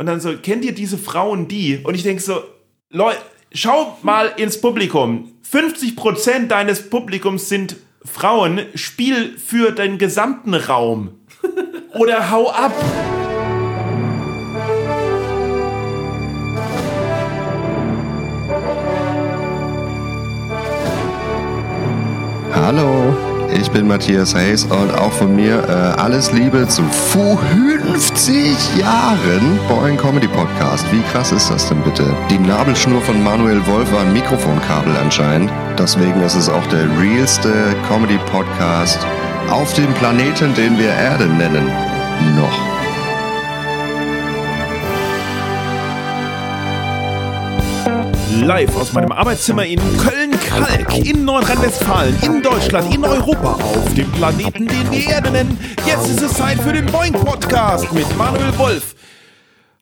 Und dann so, kennt ihr diese Frauen, die? Und ich denke so, Leute, schau mal ins Publikum. 50 Prozent deines Publikums sind Frauen. Spiel für den gesamten Raum. Oder hau ab. Hallo, ich bin Matthias Hayes und auch von mir äh, alles Liebe zu 50 Jahren Boing Comedy Podcast. Wie krass ist das denn bitte? Die Nabelschnur von Manuel Wolf war ein Mikrofonkabel anscheinend. Deswegen ist es auch der realste Comedy Podcast auf dem Planeten, den wir Erde nennen. Noch. Live aus meinem Arbeitszimmer in Köln-Kalk, in Nordrhein-Westfalen, in Deutschland, in Europa, auf dem Planeten, den wir Erde nennen. Jetzt ist es Zeit für den Boing-Podcast mit Manuel Wolf.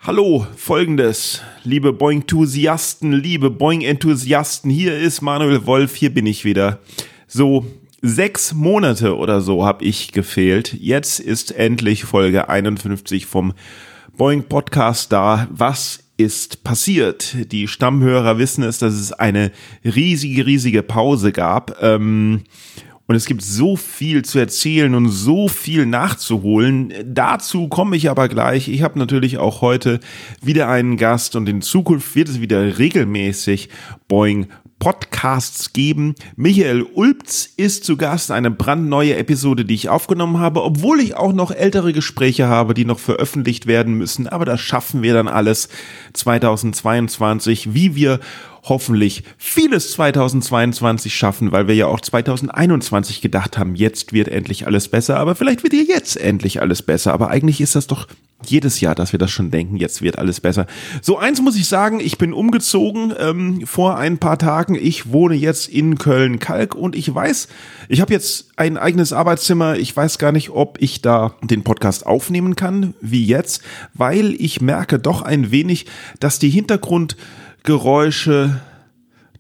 Hallo, folgendes, liebe Boing-Enthusiasten, liebe Boing-Enthusiasten, hier ist Manuel Wolf, hier bin ich wieder. So, sechs Monate oder so habe ich gefehlt. Jetzt ist endlich Folge 51 vom Boing Podcast da. Was ist passiert? Die Stammhörer wissen es, dass es eine riesige, riesige Pause gab. Ähm, und es gibt so viel zu erzählen und so viel nachzuholen. Dazu komme ich aber gleich. Ich habe natürlich auch heute wieder einen Gast und in Zukunft wird es wieder regelmäßig Boing Podcasts geben. Michael Ulbz ist zu Gast, eine brandneue Episode, die ich aufgenommen habe, obwohl ich auch noch ältere Gespräche habe, die noch veröffentlicht werden müssen. Aber das schaffen wir dann alles 2022, wie wir hoffentlich vieles 2022 schaffen, weil wir ja auch 2021 gedacht haben, jetzt wird endlich alles besser, aber vielleicht wird ja jetzt endlich alles besser. Aber eigentlich ist das doch jedes Jahr, dass wir das schon denken, jetzt wird alles besser. So eins muss ich sagen, ich bin umgezogen ähm, vor ein paar Tagen. Ich wohne jetzt in Köln-Kalk und ich weiß, ich habe jetzt ein eigenes Arbeitszimmer. Ich weiß gar nicht, ob ich da den Podcast aufnehmen kann, wie jetzt, weil ich merke doch ein wenig, dass die Hintergrundgeräusche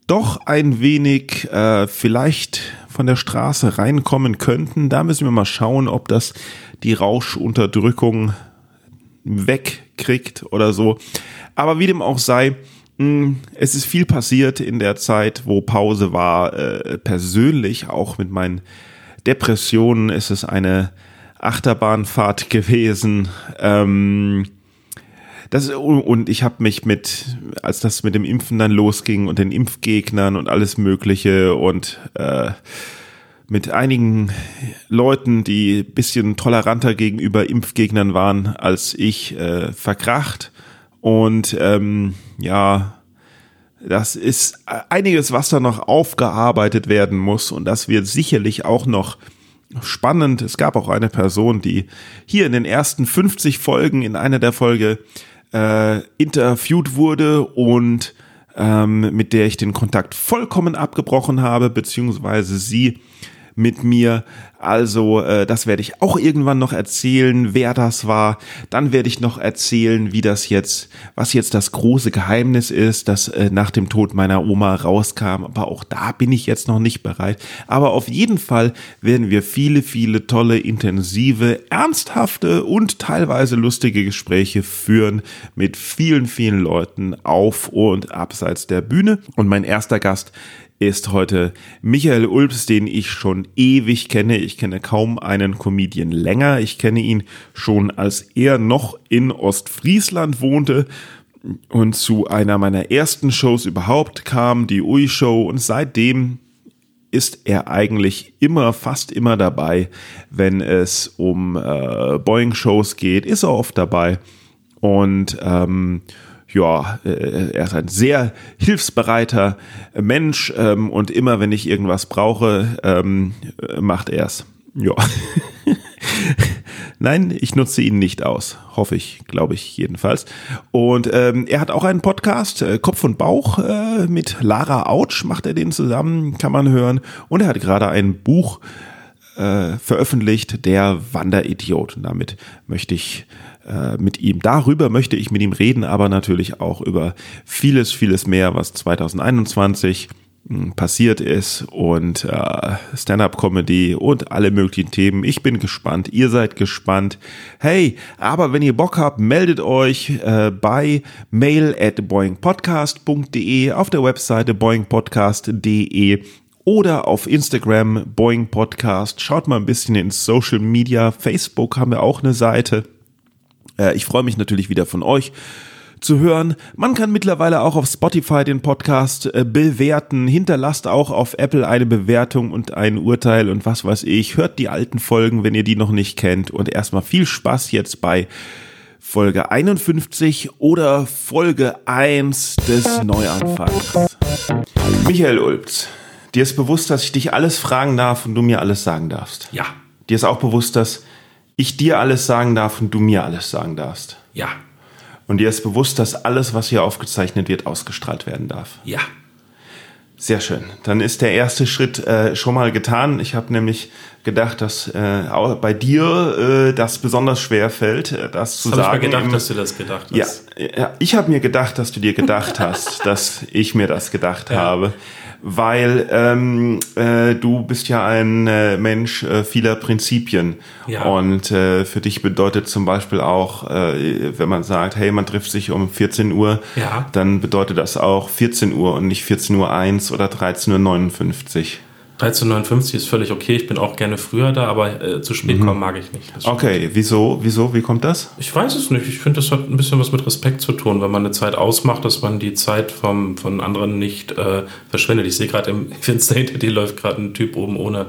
doch ein wenig äh, vielleicht von der Straße reinkommen könnten. Da müssen wir mal schauen, ob das die Rauschunterdrückung wegkriegt oder so. Aber wie dem auch sei, mh, es ist viel passiert in der Zeit, wo Pause war. Äh, persönlich, auch mit meinen Depressionen, ist es eine Achterbahnfahrt gewesen. Ähm, das, und ich habe mich mit, als das mit dem Impfen dann losging und den Impfgegnern und alles Mögliche und äh, mit einigen Leuten, die bisschen toleranter gegenüber Impfgegnern waren als ich, äh, verkracht. Und ähm, ja, das ist einiges, was da noch aufgearbeitet werden muss. Und das wird sicherlich auch noch spannend. Es gab auch eine Person, die hier in den ersten 50 Folgen in einer der Folge äh, interviewt wurde und ähm, mit der ich den Kontakt vollkommen abgebrochen habe, beziehungsweise sie mit mir. Also äh, das werde ich auch irgendwann noch erzählen, wer das war. Dann werde ich noch erzählen, wie das jetzt, was jetzt das große Geheimnis ist, das äh, nach dem Tod meiner Oma rauskam. Aber auch da bin ich jetzt noch nicht bereit. Aber auf jeden Fall werden wir viele, viele tolle, intensive, ernsthafte und teilweise lustige Gespräche führen mit vielen, vielen Leuten auf und abseits der Bühne. Und mein erster Gast ist heute Michael Ulbs, den ich schon ewig kenne. Ich kenne kaum einen Comedian länger. Ich kenne ihn schon, als er noch in Ostfriesland wohnte und zu einer meiner ersten Shows überhaupt kam, die Ui Show. Und seitdem ist er eigentlich immer, fast immer dabei, wenn es um äh, Boeing-Shows geht, ist er oft dabei. Und ähm, ja, äh, er ist ein sehr hilfsbereiter Mensch ähm, und immer wenn ich irgendwas brauche, ähm, macht er es. Ja. Nein, ich nutze ihn nicht aus. Hoffe ich, glaube ich jedenfalls. Und ähm, er hat auch einen Podcast, äh, Kopf und Bauch, äh, mit Lara Autsch macht er den zusammen, kann man hören. Und er hat gerade ein Buch äh, veröffentlicht, der Wanderidiot. Und damit möchte ich äh, mit ihm. Darüber möchte ich mit ihm reden, aber natürlich auch über vieles, vieles mehr, was 2021 mh, passiert ist und äh, Stand-up-Comedy und alle möglichen Themen. Ich bin gespannt, ihr seid gespannt. Hey, aber wenn ihr Bock habt, meldet euch äh, bei mail at boingpodcast.de auf der Webseite boingpodcast.de oder auf Instagram Boeing Podcast. Schaut mal ein bisschen ins Social Media. Facebook haben wir auch eine Seite. Äh, ich freue mich natürlich wieder von euch zu hören. Man kann mittlerweile auch auf Spotify den Podcast äh, bewerten. Hinterlasst auch auf Apple eine Bewertung und ein Urteil und was weiß ich. Hört die alten Folgen, wenn ihr die noch nicht kennt. Und erstmal viel Spaß jetzt bei Folge 51 oder Folge 1 des Neuanfangs. Michael Ulbz. Dir ist bewusst, dass ich dich alles fragen darf und du mir alles sagen darfst. Ja. Dir ist auch bewusst, dass ich dir alles sagen darf und du mir alles sagen darfst. Ja. Und dir ist bewusst, dass alles, was hier aufgezeichnet wird, ausgestrahlt werden darf. Ja. Sehr schön. Dann ist der erste Schritt äh, schon mal getan. Ich habe nämlich gedacht, dass äh, auch bei dir äh, das besonders schwer fällt, äh, das zu Das habe sagen. ich mir gedacht, im- dass du das gedacht hast. ja, ja, ich habe mir gedacht, dass du dir gedacht hast, dass ich mir das gedacht habe, weil ähm, äh, du bist ja ein äh, Mensch äh, vieler Prinzipien Ja. und äh, für dich bedeutet zum Beispiel auch, äh, wenn man sagt, hey, man trifft sich um 14 Uhr, Ja. dann bedeutet das auch 14 Uhr und nicht 14 Uhr 1 oder 13.59 Uhr. 1359 ist völlig okay. Ich bin auch gerne früher da, aber äh, zu spät kommen mag ich nicht. Okay, wieso, wieso, wie kommt das? Ich weiß es nicht. Ich finde, das hat ein bisschen was mit Respekt zu tun, wenn man eine Zeit ausmacht, dass man die Zeit vom, von anderen nicht äh, verschwendet. Ich sehe gerade im Fenster hinter dir läuft gerade ein Typ oben ohne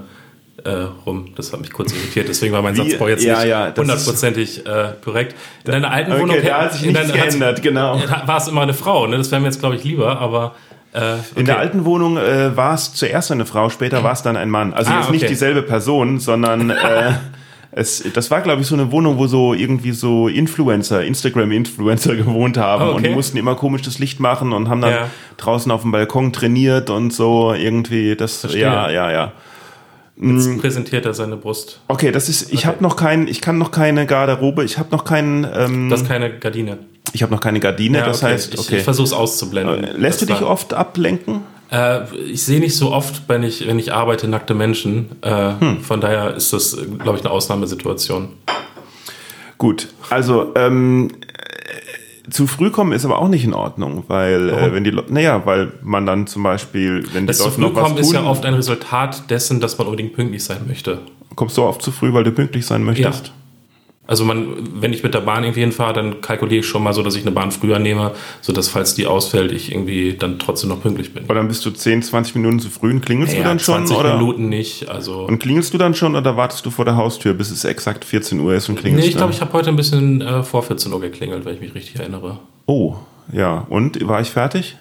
äh, rum. Das hat mich kurz irritiert. Deswegen war mein Wie? Satzbau jetzt Ja, nicht ja, hundertprozentig äh, korrekt. In deiner alten Okay, Wohnung da hat sich in nichts deiner- geändert, genau. war es immer eine Frau. Ne? Das wäre mir jetzt, glaube ich, lieber, aber. Äh, In der okay. alten Wohnung äh, war es zuerst eine Frau, später war es dann ein Mann. Also Ah, jetzt nicht okay. dieselbe Person, sondern äh, es, das war, glaube ich, so eine Wohnung, wo so irgendwie so Influencer, Instagram-Influencer gewohnt haben Ah, und die okay. mussten immer komisch das Licht machen und haben dann Ja. draußen auf dem Balkon trainiert und so irgendwie. Das, Verstehe. ja, ja, ja. Jetzt präsentiert er seine Brust. Okay, das ist. Ich habe noch keinen. Ich kann noch keine Garderobe. Ich habe noch keinen. Ähm, Das ist keine Gardine. Ich habe noch keine Gardine. Ja, das okay. heißt, ich, okay. ich versuche es auszublenden. Äh, Lässt du dich oft ablenken? Äh, ich sehe nicht so oft, wenn ich, wenn ich arbeite, nackte Menschen. Äh, Hm. Von daher ist das, glaube ich, eine Ausnahmesituation. Gut, also ähm, äh, zu früh kommen ist aber auch nicht in Ordnung, weil äh, wenn die Leute, naja, weil man dann zum Beispiel, wenn die Das zu Leute früh noch was kommen tun, ist ja oft ein Resultat dessen, dass man unbedingt pünktlich sein möchte. kommst du oft zu früh, weil du pünktlich sein möchtest. Also man, wenn ich mit der Bahn irgendwie hinfahre, dann kalkuliere ich schon mal so, dass ich eine Bahn früher nehme, sodass falls die ausfällt, ich irgendwie dann trotzdem noch pünktlich bin. Oder dann bist du 10, 20 Minuten zu früh und klingelst du Ja, dann schon? 20 Oder? Minuten nicht. Also Und klingelst du dann schon oder wartest du vor der Haustür, bis es exakt 14 Uhr ist und klingelst nee, ich glaube, ich habe heute ein bisschen äh, vor 14 Uhr geklingelt, wenn ich mich richtig erinnere. Oh, ja. Und war ich fertig?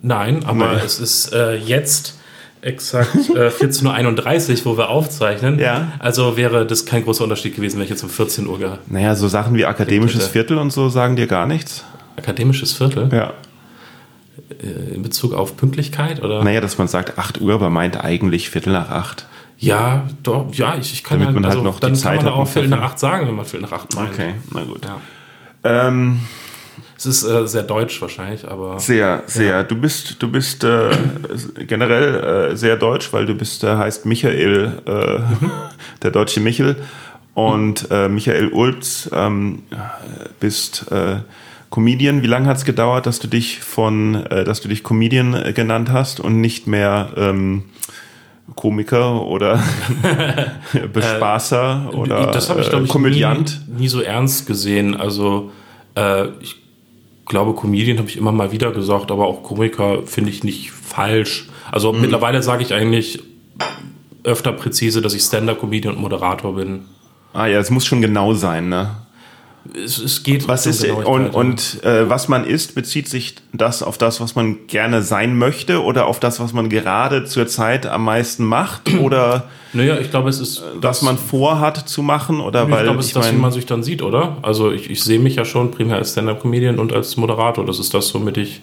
Nein, aber Nee. es ist äh, jetzt exakt äh, 14.31 Uhr, wo wir aufzeichnen. Ja. Also wäre das kein großer Unterschied gewesen, wenn ich jetzt um 14 Uhr ge Naja, so Sachen wie akademisches. Viertel und so sagen dir gar nichts. akademisches Viertel Ja. äh, in Bezug auf Pünktlichkeit oder? Naja, dass man sagt 8 Uhr, aber meint eigentlich Viertel nach 8. Ja, doch, ja, ich, ich kann Damit ja, man halt also, noch die Zeit kann man auch Viertel nach Kaffee. acht sagen, wenn man Viertel nach acht meint. Okay, na gut. Ja. Ähm, Es ist äh, sehr deutsch wahrscheinlich, aber Sehr, sehr. Du bist, du bist äh, generell äh, sehr deutsch, weil du bist, äh, heißt Michael, äh, der deutsche Michel. Und äh, Michael Ulz ähm, bist äh, Comedian. Wie lange hat es gedauert, dass du dich von, äh, dass du dich Comedian äh, genannt hast und nicht mehr ähm, Komiker oder Bespaßer oder das ich, äh, Komödiant? Nie, nie so ernst gesehen. Also äh, ich glaube, Comedian habe ich immer mal wieder gesagt, aber auch Komiker finde ich nicht falsch. Also Mhm. mittlerweile sage ich eigentlich öfter präzise, dass ich Stand-Up-Comedian und Moderator bin. Ah ja, es muss schon genau sein, ne? Es, es geht Was um ist und, und äh, was man ist, bezieht sich das auf das, was man gerne sein möchte oder auf das, was man gerade zur Zeit am meisten macht oder Naja, ich glaube, es ist was man vorhat zu machen oder Ich weil glaube, es ich ist das, wie man sich dann sieht, oder? Also ich, ich sehe mich ja schon primär als Stand-Up-Comedian und als Moderator. Das ist das, womit ich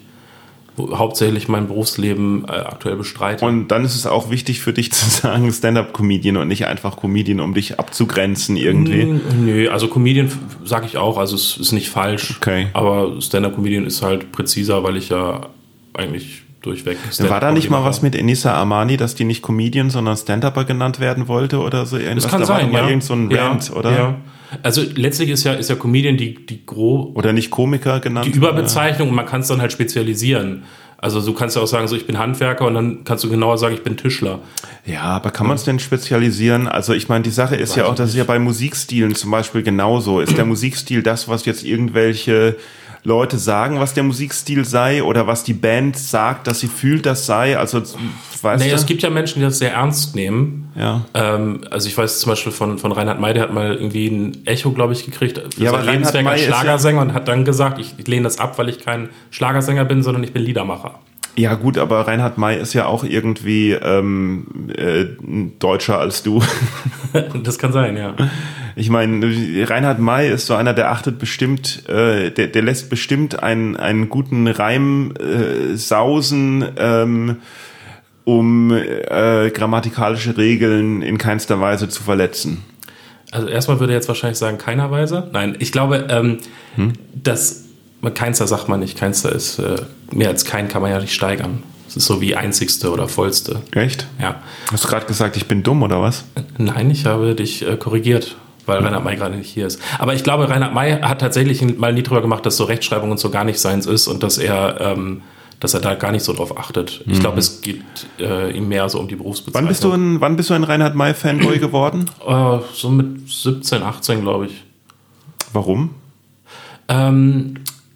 hauptsächlich mein Berufsleben äh, aktuell bestreite. und dann ist es auch wichtig für dich zu sagen Stand-up-Comedian und nicht einfach Comedian, um dich abzugrenzen irgendwie. Nö, also Comedian sage ich auch, also es ist nicht falsch. Okay. Aber Stand-Up-Comedian ist halt präziser, weil ich ja eigentlich durchweg. War da nicht mal was mit Enisa Armani, dass die nicht Comedian, sondern Stand-Upper genannt werden wollte oder so irgendwas? Das kann da sein, war ja. irgend so ein ja, Rant, oder? Ja. Also letztlich ist ja, ist ja Comedian die, die grob Oder nicht Komiker genannt? die Überbezeichnung und man kann es dann halt spezialisieren. Also du kannst ja auch sagen, so ich bin Handwerker und dann kannst du genauer sagen, ich bin Tischler. Ja, aber kann man es denn spezialisieren? Also ich meine, die Sache ist ja auch, das ist ja bei Musikstilen zum Beispiel genauso. Ist der Musikstil das, was jetzt irgendwelche Leute sagen, was der Musikstil sei oder was die Band sagt, dass sie fühlt, das sei? Also weißt Naja, du? es gibt ja Menschen, die das sehr ernst nehmen. ja. Ähm, also ich weiß zum Beispiel von, von Reinhard May, der hat mal irgendwie ein Echo, glaube ich, gekriegt Ja, aber Reinhard Lebenswerk als ist ja- Schlagersänger und hat dann gesagt, ich, ich lehne das ab, weil ich kein Schlagersänger bin, sondern ich bin Liedermacher. Ja gut, aber Reinhard May ist ja auch irgendwie ähm, äh, deutscher als du. das kann sein, ja. Ich meine, Reinhard May ist so einer, der achtet bestimmt, äh, der, der lässt bestimmt einen, einen guten Reim äh, sausen, ähm, um äh, grammatikalische Regeln in keinster Weise zu verletzen. Also erstmal würde er jetzt wahrscheinlich sagen, keiner Weise. Nein, ich glaube, ähm, Hm? dass keinster sagt man nicht. Keinster ist äh, mehr als kein kann man ja nicht steigern. Es ist so wie einzigste oder vollste. Echt? Ja. Hast du gerade gesagt, ich bin dumm oder was? Nein, ich habe dich äh, korrigiert, weil Reinhard May gerade nicht hier ist. Aber ich glaube, Reinhard May hat tatsächlich mal nie drüber gemacht, dass so Rechtschreibung und so gar nicht seins ist und dass er, ähm, dass er da gar nicht so drauf achtet. Ich glaube, es geht äh, ihm mehr so um die Berufsbezeichnung. Wann bist du ein, wann bist du ein Reinhard May Fanboy geworden? Äh, so mit 17, 18, glaube ich. Warum? Ähm,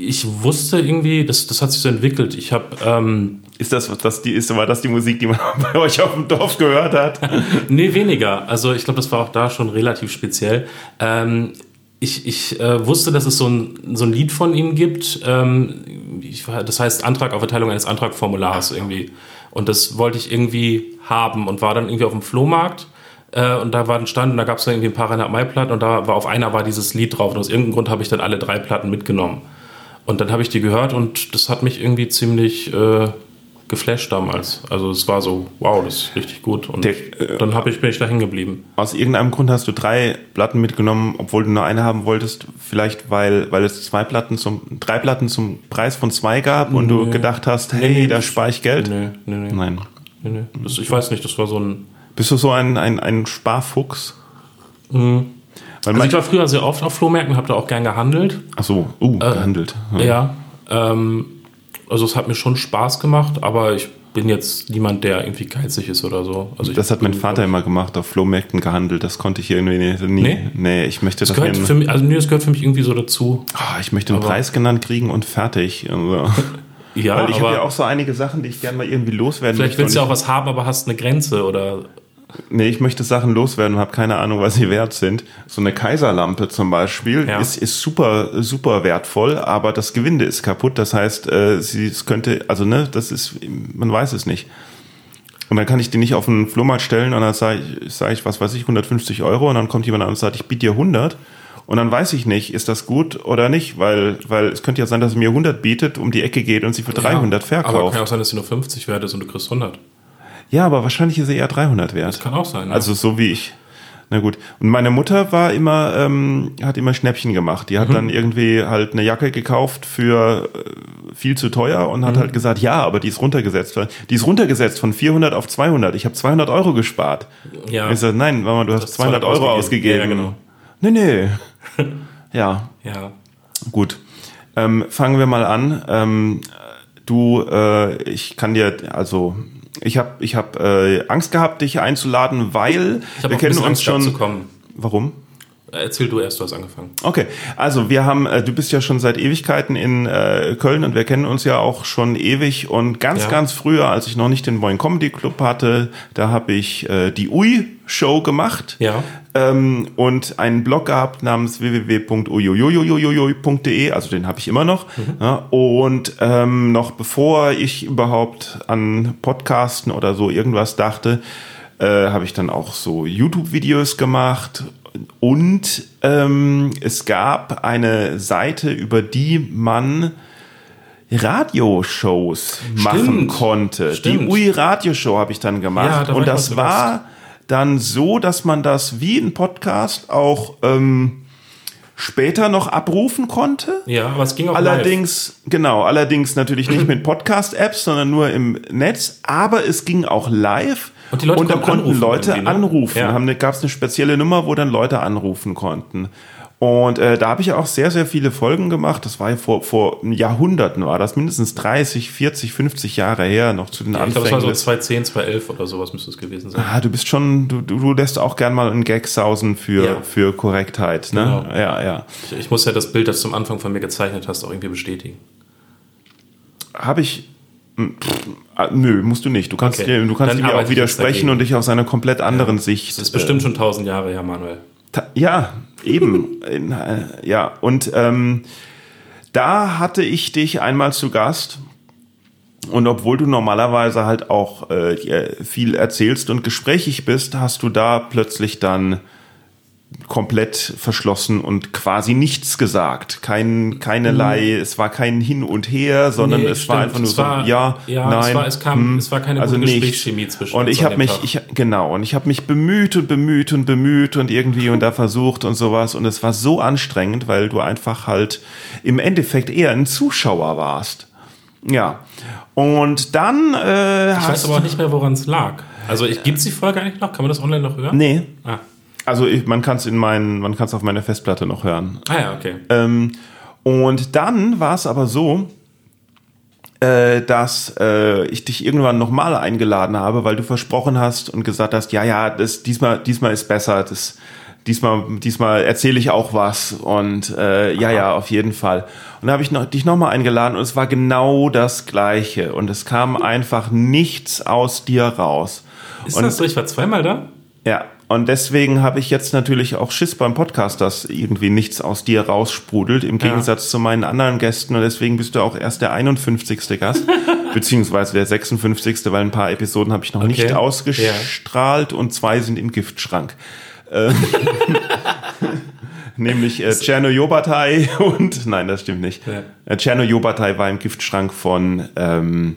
ich wusste irgendwie, das, das hat sich so entwickelt. Ich habe, ähm, Ist das, das die, ist, war das die Musik, die man bei euch auf dem Dorf gehört hat? nee, weniger. Also ich glaube, das war auch da schon relativ speziell. Ähm, ich ich äh, wusste, dass es so ein, so ein Lied von ihm gibt. Ähm, ich, das heißt Antrag auf Erteilung eines Antragformulars irgendwie. Und das wollte ich irgendwie haben und war dann irgendwie auf dem Flohmarkt. Äh, und da war ein Stand und da gab es irgendwie ein paar Reinhard May Platten und da war auf einer war dieses Lied drauf. Und aus irgendeinem Grund habe ich dann alle drei Platten mitgenommen. Und dann habe ich die gehört und das hat mich irgendwie ziemlich äh, geflasht damals. Also es war so, wow, das ist richtig gut. Und Der, äh, dann hab ich, bin ich da hängen geblieben. Aus irgendeinem Grund hast du drei Platten mitgenommen, obwohl du nur eine haben wolltest. Vielleicht, weil, weil es zwei Platten zum, drei Platten zum Preis von zwei gab und du Nee. gedacht hast, hey, Nee, da das- spare ich Geld. Nee, nee, nee. Nein. nee, nee. Das, ich weiß nicht, das war so ein. Bist du so ein, ein, ein Sparfuchs? Weil Also ich war früher sehr oft auf Flohmärkten, habe da auch gern gehandelt. ach so, uh, gehandelt. Ja. ähm, also es hat mir schon Spaß gemacht, aber ich bin jetzt niemand, der irgendwie geizig ist oder so. Also Das hat mein Vater immer gemacht, auf Flohmärkten gehandelt. Das konnte ich irgendwie nie. Nee? Nee, ich möchte Das das gehört für mich, also nee, das gehört für mich irgendwie so dazu. Ah, ich möchte einen Aber- Preis genannt kriegen und fertig. Also. Ja, Weil ich habe ja auch so einige Sachen, die ich gerne mal irgendwie loswerden vielleicht möchte. willst du ja auch was haben, aber hast eine Grenze oder Nee, ich möchte Sachen loswerden und habe keine Ahnung, was sie wert sind. So eine Kaiserlampe zum Beispiel Ja. ist, ist super, super wertvoll, aber das Gewinde ist kaputt. Das heißt, äh, sie es könnte, also ne, das ist, man weiß es nicht. Und dann kann ich die nicht auf den Flohmarkt stellen und dann sage ich, sag ich, was weiß ich, 150 Euro und dann kommt jemand an und sagt, ich biete dir 100. Und dann weiß ich nicht, ist das gut oder nicht, weil, weil es könnte ja sein, dass er mir 100 bietet, um die Ecke geht und sie für 300 ja, Aber verkauft. kann auch sein, dass sie nur 50 wert ist und du kriegst 100. Ja, aber wahrscheinlich ist er eher 300 wert. Kann auch sein. ne? Also so wie ich. Na gut. Und meine Mutter war immer, ähm, hat immer Schnäppchen gemacht. Die hat dann irgendwie halt eine Jacke gekauft für äh, viel zu teuer und hat halt gesagt, ja, aber die ist runtergesetzt. Die ist runtergesetzt von 400 auf 200. Ich habe 200 Euro gespart. ja. Ich sag, nein, Mama, du hast hast 200 Euro ausgegeben. Ja, genau. Nee, nee. ja, ja. gut. Ähm, fangen wir mal an. Ähm, du, äh, ich kann dir, also ich habe ich hab, äh, Angst gehabt, dich einzuladen, weil wir kennen uns Angst schon. Warum? Erzähl du erst, du hast angefangen. Okay, also wir haben, äh, du bist ja schon seit Ewigkeiten in äh, Köln und wir kennen uns ja auch schon ewig und ganz, Ja. ganz früher, als ich noch nicht den Boing Comedy Club hatte, da habe ich äh, die Ui Show gemacht Ja. ähm, und einen Blog gehabt namens www.uiuiuiuiui.de, also den habe ich immer noch. Ja, und ähm, noch bevor ich überhaupt an Podcasten oder so irgendwas dachte, äh, habe ich dann auch so YouTube-Videos gemacht und ähm, es gab eine Seite, über die man Radioshows machen konnte. Stimmt. Die UI Radioshow habe ich dann Ja, gemacht war und das war dann so, dass man das wie ein Podcast auch ähm, später noch abrufen konnte. Ja, aber es ging auch Allerdings, genau, allerdings natürlich nicht mit Podcast-Apps, sondern nur im Netz, aber es ging auch live. Und die Leute da konnten anrufen Leute ne? anrufen. Ja. Haben, gab es eine spezielle Nummer, wo dann Leute anrufen konnten. Und äh, da habe ich auch sehr, sehr viele Folgen gemacht. Das war ja vor, vor Jahrhunderten, war das mindestens 30, 40, 50 Jahre her, noch zu den Ja, ich glaube, es war Anfängen. so des- 2010, 2011 oder sowas müsste es gewesen sein. Ah, du bist schon, du, du du lässt auch gern mal einen Gag sausen für, Ja. für Korrektheit, ne? Genau. Ja, ja. Ich, ich muss ja das Bild, das du am Anfang von mir gezeichnet hast, auch irgendwie bestätigen. Habe ich. Hm, pff, ah, Nö, musst du nicht. Du kannst, Okay. dir, du kannst mir auch widersprechen und dich aus einer komplett anderen Sicht. Das ist bestimmt schon tausend Jahre her, Manuel. Ta- Ja, eben. Äh, ja, und ähm, da hatte ich dich einmal zu Gast. Und obwohl du normalerweise halt auch äh, dir viel erzählst und gesprächig bist, hast du da plötzlich dann komplett verschlossen und quasi nichts gesagt. Kein, keinerlei, es war kein Hin und Her, sondern Mhm. Nee, es war stimmt. einfach nur Es so, war- ja, ja, nein. es war- es kam- hm, es war keine also gute nichts. Gesprächschemie zwischen Und uns ich an habe mich, Tag. ich, genau, und ich habe mich bemüht und bemüht und bemüht und irgendwie und da versucht und sowas und es war so anstrengend, weil du einfach halt im Endeffekt eher ein Zuschauer warst. Ja. Und dann äh, Ich weiß aber auch nicht mehr, woran es lag. Also gibt es die Folge eigentlich noch? Kann man das online noch hören? Nee. Ah, Also ich, man kann es in meinen, man kann es auf meiner Festplatte noch hören. ah ja, okay. Ähm, und dann war es aber so, äh, dass äh, ich dich irgendwann nochmal eingeladen habe, weil du versprochen hast und gesagt hast, ja, ja, das diesmal, diesmal ist besser, das diesmal, diesmal erzähle ich auch was und äh, ja, ja, auf jeden Fall. Und da habe ich noch, dich nochmal eingeladen und es war genau das Gleiche und es kam einfach nichts aus dir raus. Ist und das so? Ich war zweimal da? ja, und deswegen habe ich jetzt natürlich auch Schiss beim Podcast, dass irgendwie nichts aus dir raussprudelt, im Gegensatz zu meinen anderen Gästen. Und deswegen bist du auch erst der 51. Gast, beziehungsweise der 56., weil ein paar Episoden habe ich noch nicht Okay. ausgestrahlt und zwei sind im Giftschrank. Äh, Nämlich äh, Tschernojobatei und, nein, das stimmt nicht. Ja. Äh, Tschernojobatei war im Giftschrank von ähm,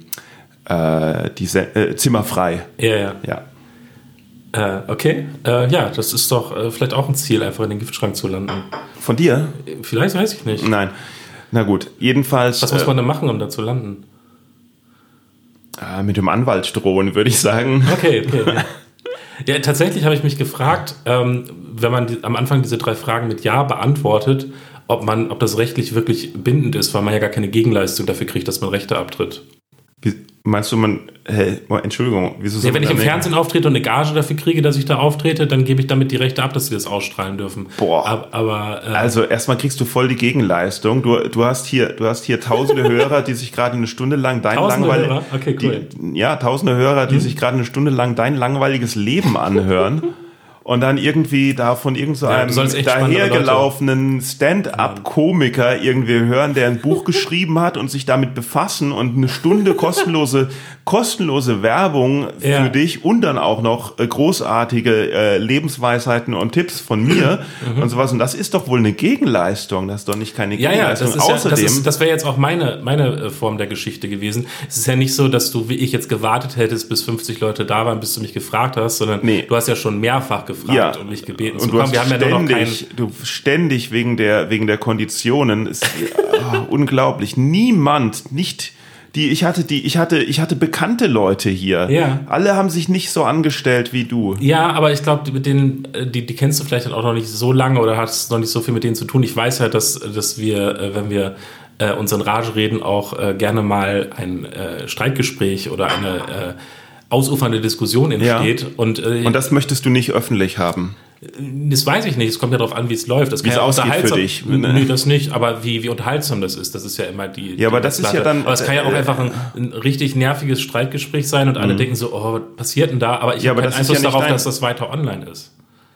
äh, diese, äh, Zimmerfrei. Ja, ja. Ja. Äh, okay. Äh, ja, das ist doch äh, vielleicht auch ein Ziel, einfach in den Giftschrank zu landen. Von dir? Vielleicht weiß ich nicht. Nein. Na gut, jedenfalls Was muss äh, man denn machen, um da zu landen? äh, mit dem Anwalt drohen, würde ich sagen. Okay, okay. ja. Ja, tatsächlich habe ich mich gefragt, ähm, wenn man die, am Anfang diese drei Fragen mit Ja beantwortet, ob man, ob das rechtlich wirklich bindend ist, weil man ja gar keine Gegenleistung dafür kriegt, dass man Rechte abtritt. Wie, meinst du, man, hä, oh, Entschuldigung, wieso Ja, wenn ich im da- Fernsehen auftrete und eine Gage dafür kriege, dass ich da auftrete, dann gebe ich damit die Rechte ab, dass sie das ausstrahlen dürfen. Boah. Aber, aber äh, Also erstmal kriegst du voll die Gegenleistung. Du, du hast hier, du hast hier tausende Hörer, die sich gerade eine Stunde lang dein Tausende langweil- Hörer? Okay, cool. Mhm. Ja, tausende Hörer, die sich gerade eine Stunde lang dein langweiliges Leben anhören. Und dann irgendwie da von irgend so Ja, dahergelaufenen Stand-up-Komiker irgendwie hören, der ein Buch geschrieben hat und sich damit befassen und eine Stunde kostenlose, kostenlose Werbung für Ja. dich und dann auch noch äh, großartige äh, Lebensweisheiten und Tipps von mir und sowas. Und das ist doch wohl eine Gegenleistung. Das ist doch nicht keine Mhm. ja, ja, Gegenleistung. das, das, Außerdem, ist, das wäre jetzt auch meine, meine äh, Form der Geschichte gewesen. Es ist ja nicht so, dass du, wie ich jetzt gewartet hättest, bis 50 Leute da waren, bis du mich gefragt hast, sondern Nee. du hast ja schon mehrfach gefragt ja, und mich gebeten zu und du kommen. hast Wir haben ja nur noch keinen. ständig, du ständig wegen der wegen der Konditionen ist oh, unglaublich. Niemand, nicht die ich hatte die ich hatte ich hatte bekannte Leute hier. Ja. Alle haben sich nicht so angestellt wie du. Ja, aber ich glaube, mit denen, äh, die, die kennst du vielleicht auch noch nicht so lange oder hast noch nicht so viel mit denen zu tun. Ich weiß ja, dass, dass wir, äh, wenn wir äh, unseren Rage reden, auch äh, gerne mal ein äh, Streitgespräch oder eine äh, ausufernde Diskussion entsteht. Und, äh, Und das möchtest du nicht öffentlich haben. das weiß ich nicht. Es kommt ja darauf an, wie es läuft. Das Wie es ja ausgeht für dich, ne? Nee, das nicht. Aber wie, wie unterhaltsam das ist, das ist ja immer die. Ja, aber die das ist ja dann- Aber es kann ja auch äh, einfach ein, ein richtig nerviges Streitgespräch sein und alle denken so, oh, was passiert denn da? Aber ich Ja, habe aber keinen ja Einfluss nicht darauf, dein- dass das weiter online ist.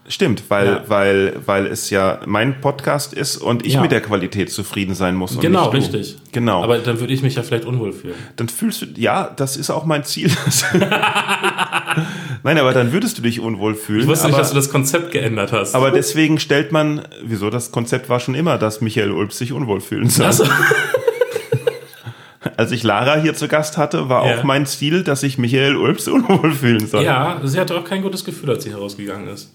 Stimmt, weil, Ja. weil, weil es ja mein Podcast ist und ich Ja. mit der Qualität zufrieden sein muss. Und Genau, nicht du. richtig. Genau. Aber dann würde ich mich ja vielleicht unwohl fühlen. dann fühlst du, ja, das ist auch mein Ziel. Nein, aber dann würdest du dich unwohl fühlen. Ich wusste aber, nicht, dass du das Konzept geändert hast. aber deswegen stellt man, wieso das Konzept war schon immer, dass Michael Ulps sich unwohl fühlen soll. Also, Als ich Lara hier zu Gast hatte, war Ja. auch mein Ziel, dass sich Michael Ulps unwohl fühlen soll. ja, sie hatte auch kein gutes Gefühl, als sie herausgegangen ist.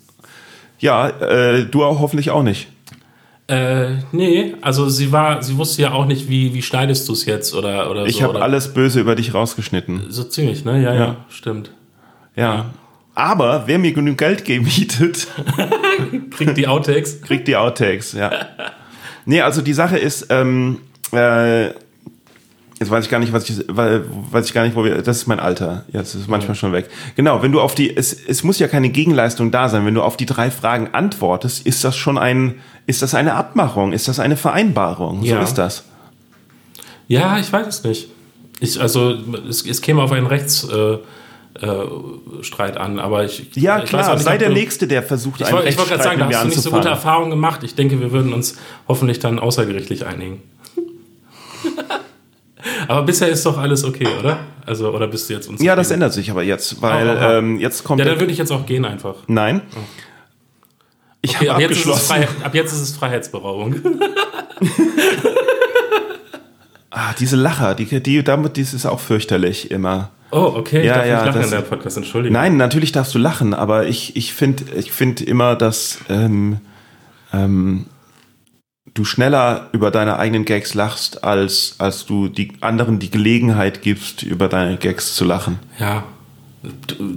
Ja, äh, du auch hoffentlich auch nicht. Äh, nee, also sie war, sie wusste ja auch nicht, wie, wie schneidest du es jetzt oder, oder Ich so. habe alles böse über dich rausgeschnitten. So ziemlich, ne? Ja, ja, Ja. stimmt. Ja. Aber wer mir genug Geld gebietet, Kriegt die Outtakes. kriegt die Outtakes, ja. Nee, also die Sache ist, ähm, äh, jetzt weiß ich gar nicht, was ich, weiß ich gar nicht, wo wir, das ist mein Alter. Jetzt ist es manchmal schon weg. Genau, wenn du auf die, es, es muss ja keine Gegenleistung da sein. Wenn du auf die drei Fragen antwortest, ist das schon ein, ist das eine Abmachung? Ist das eine Vereinbarung? Ja. So ist das. Ja, ich weiß es nicht. Ich, also es, es käme auf einen Rechtsstreit äh, äh, Streit an, aber ich Ja, ich klar, nicht, sei der du- Nächste, der versucht, Ich einen wollte wollt gerade sagen, da hast du nicht so gute. Erfahrungen gemacht. Ich denke, wir würden uns hoffentlich dann außergerichtlich einigen. Aber bisher ist doch alles okay, oder? Also, oder bist du jetzt uns? Ja, das ändert sich aber jetzt, weil Oh, oh, oh. ähm, jetzt kommt Ja, dann würde ich jetzt auch gehen einfach. Nein. Ich Okay, ab, habe jetzt ist es abgeschlossen. Frei, ab jetzt ist es Freiheitsberaubung. Ah, diese Lacher, die, die, damit, dies ist auch fürchterlich immer. Oh, okay. Ich Ja, darf ja, nicht lachen das- in der Podcast, Entschuldigung. Nein, natürlich darfst du lachen, aber ich, ich finde ich find immer, dass ähm, ähm, du schneller über deine eigenen Gags lachst, als, als du die anderen die Gelegenheit gibst, über deine Gags zu lachen. Ja.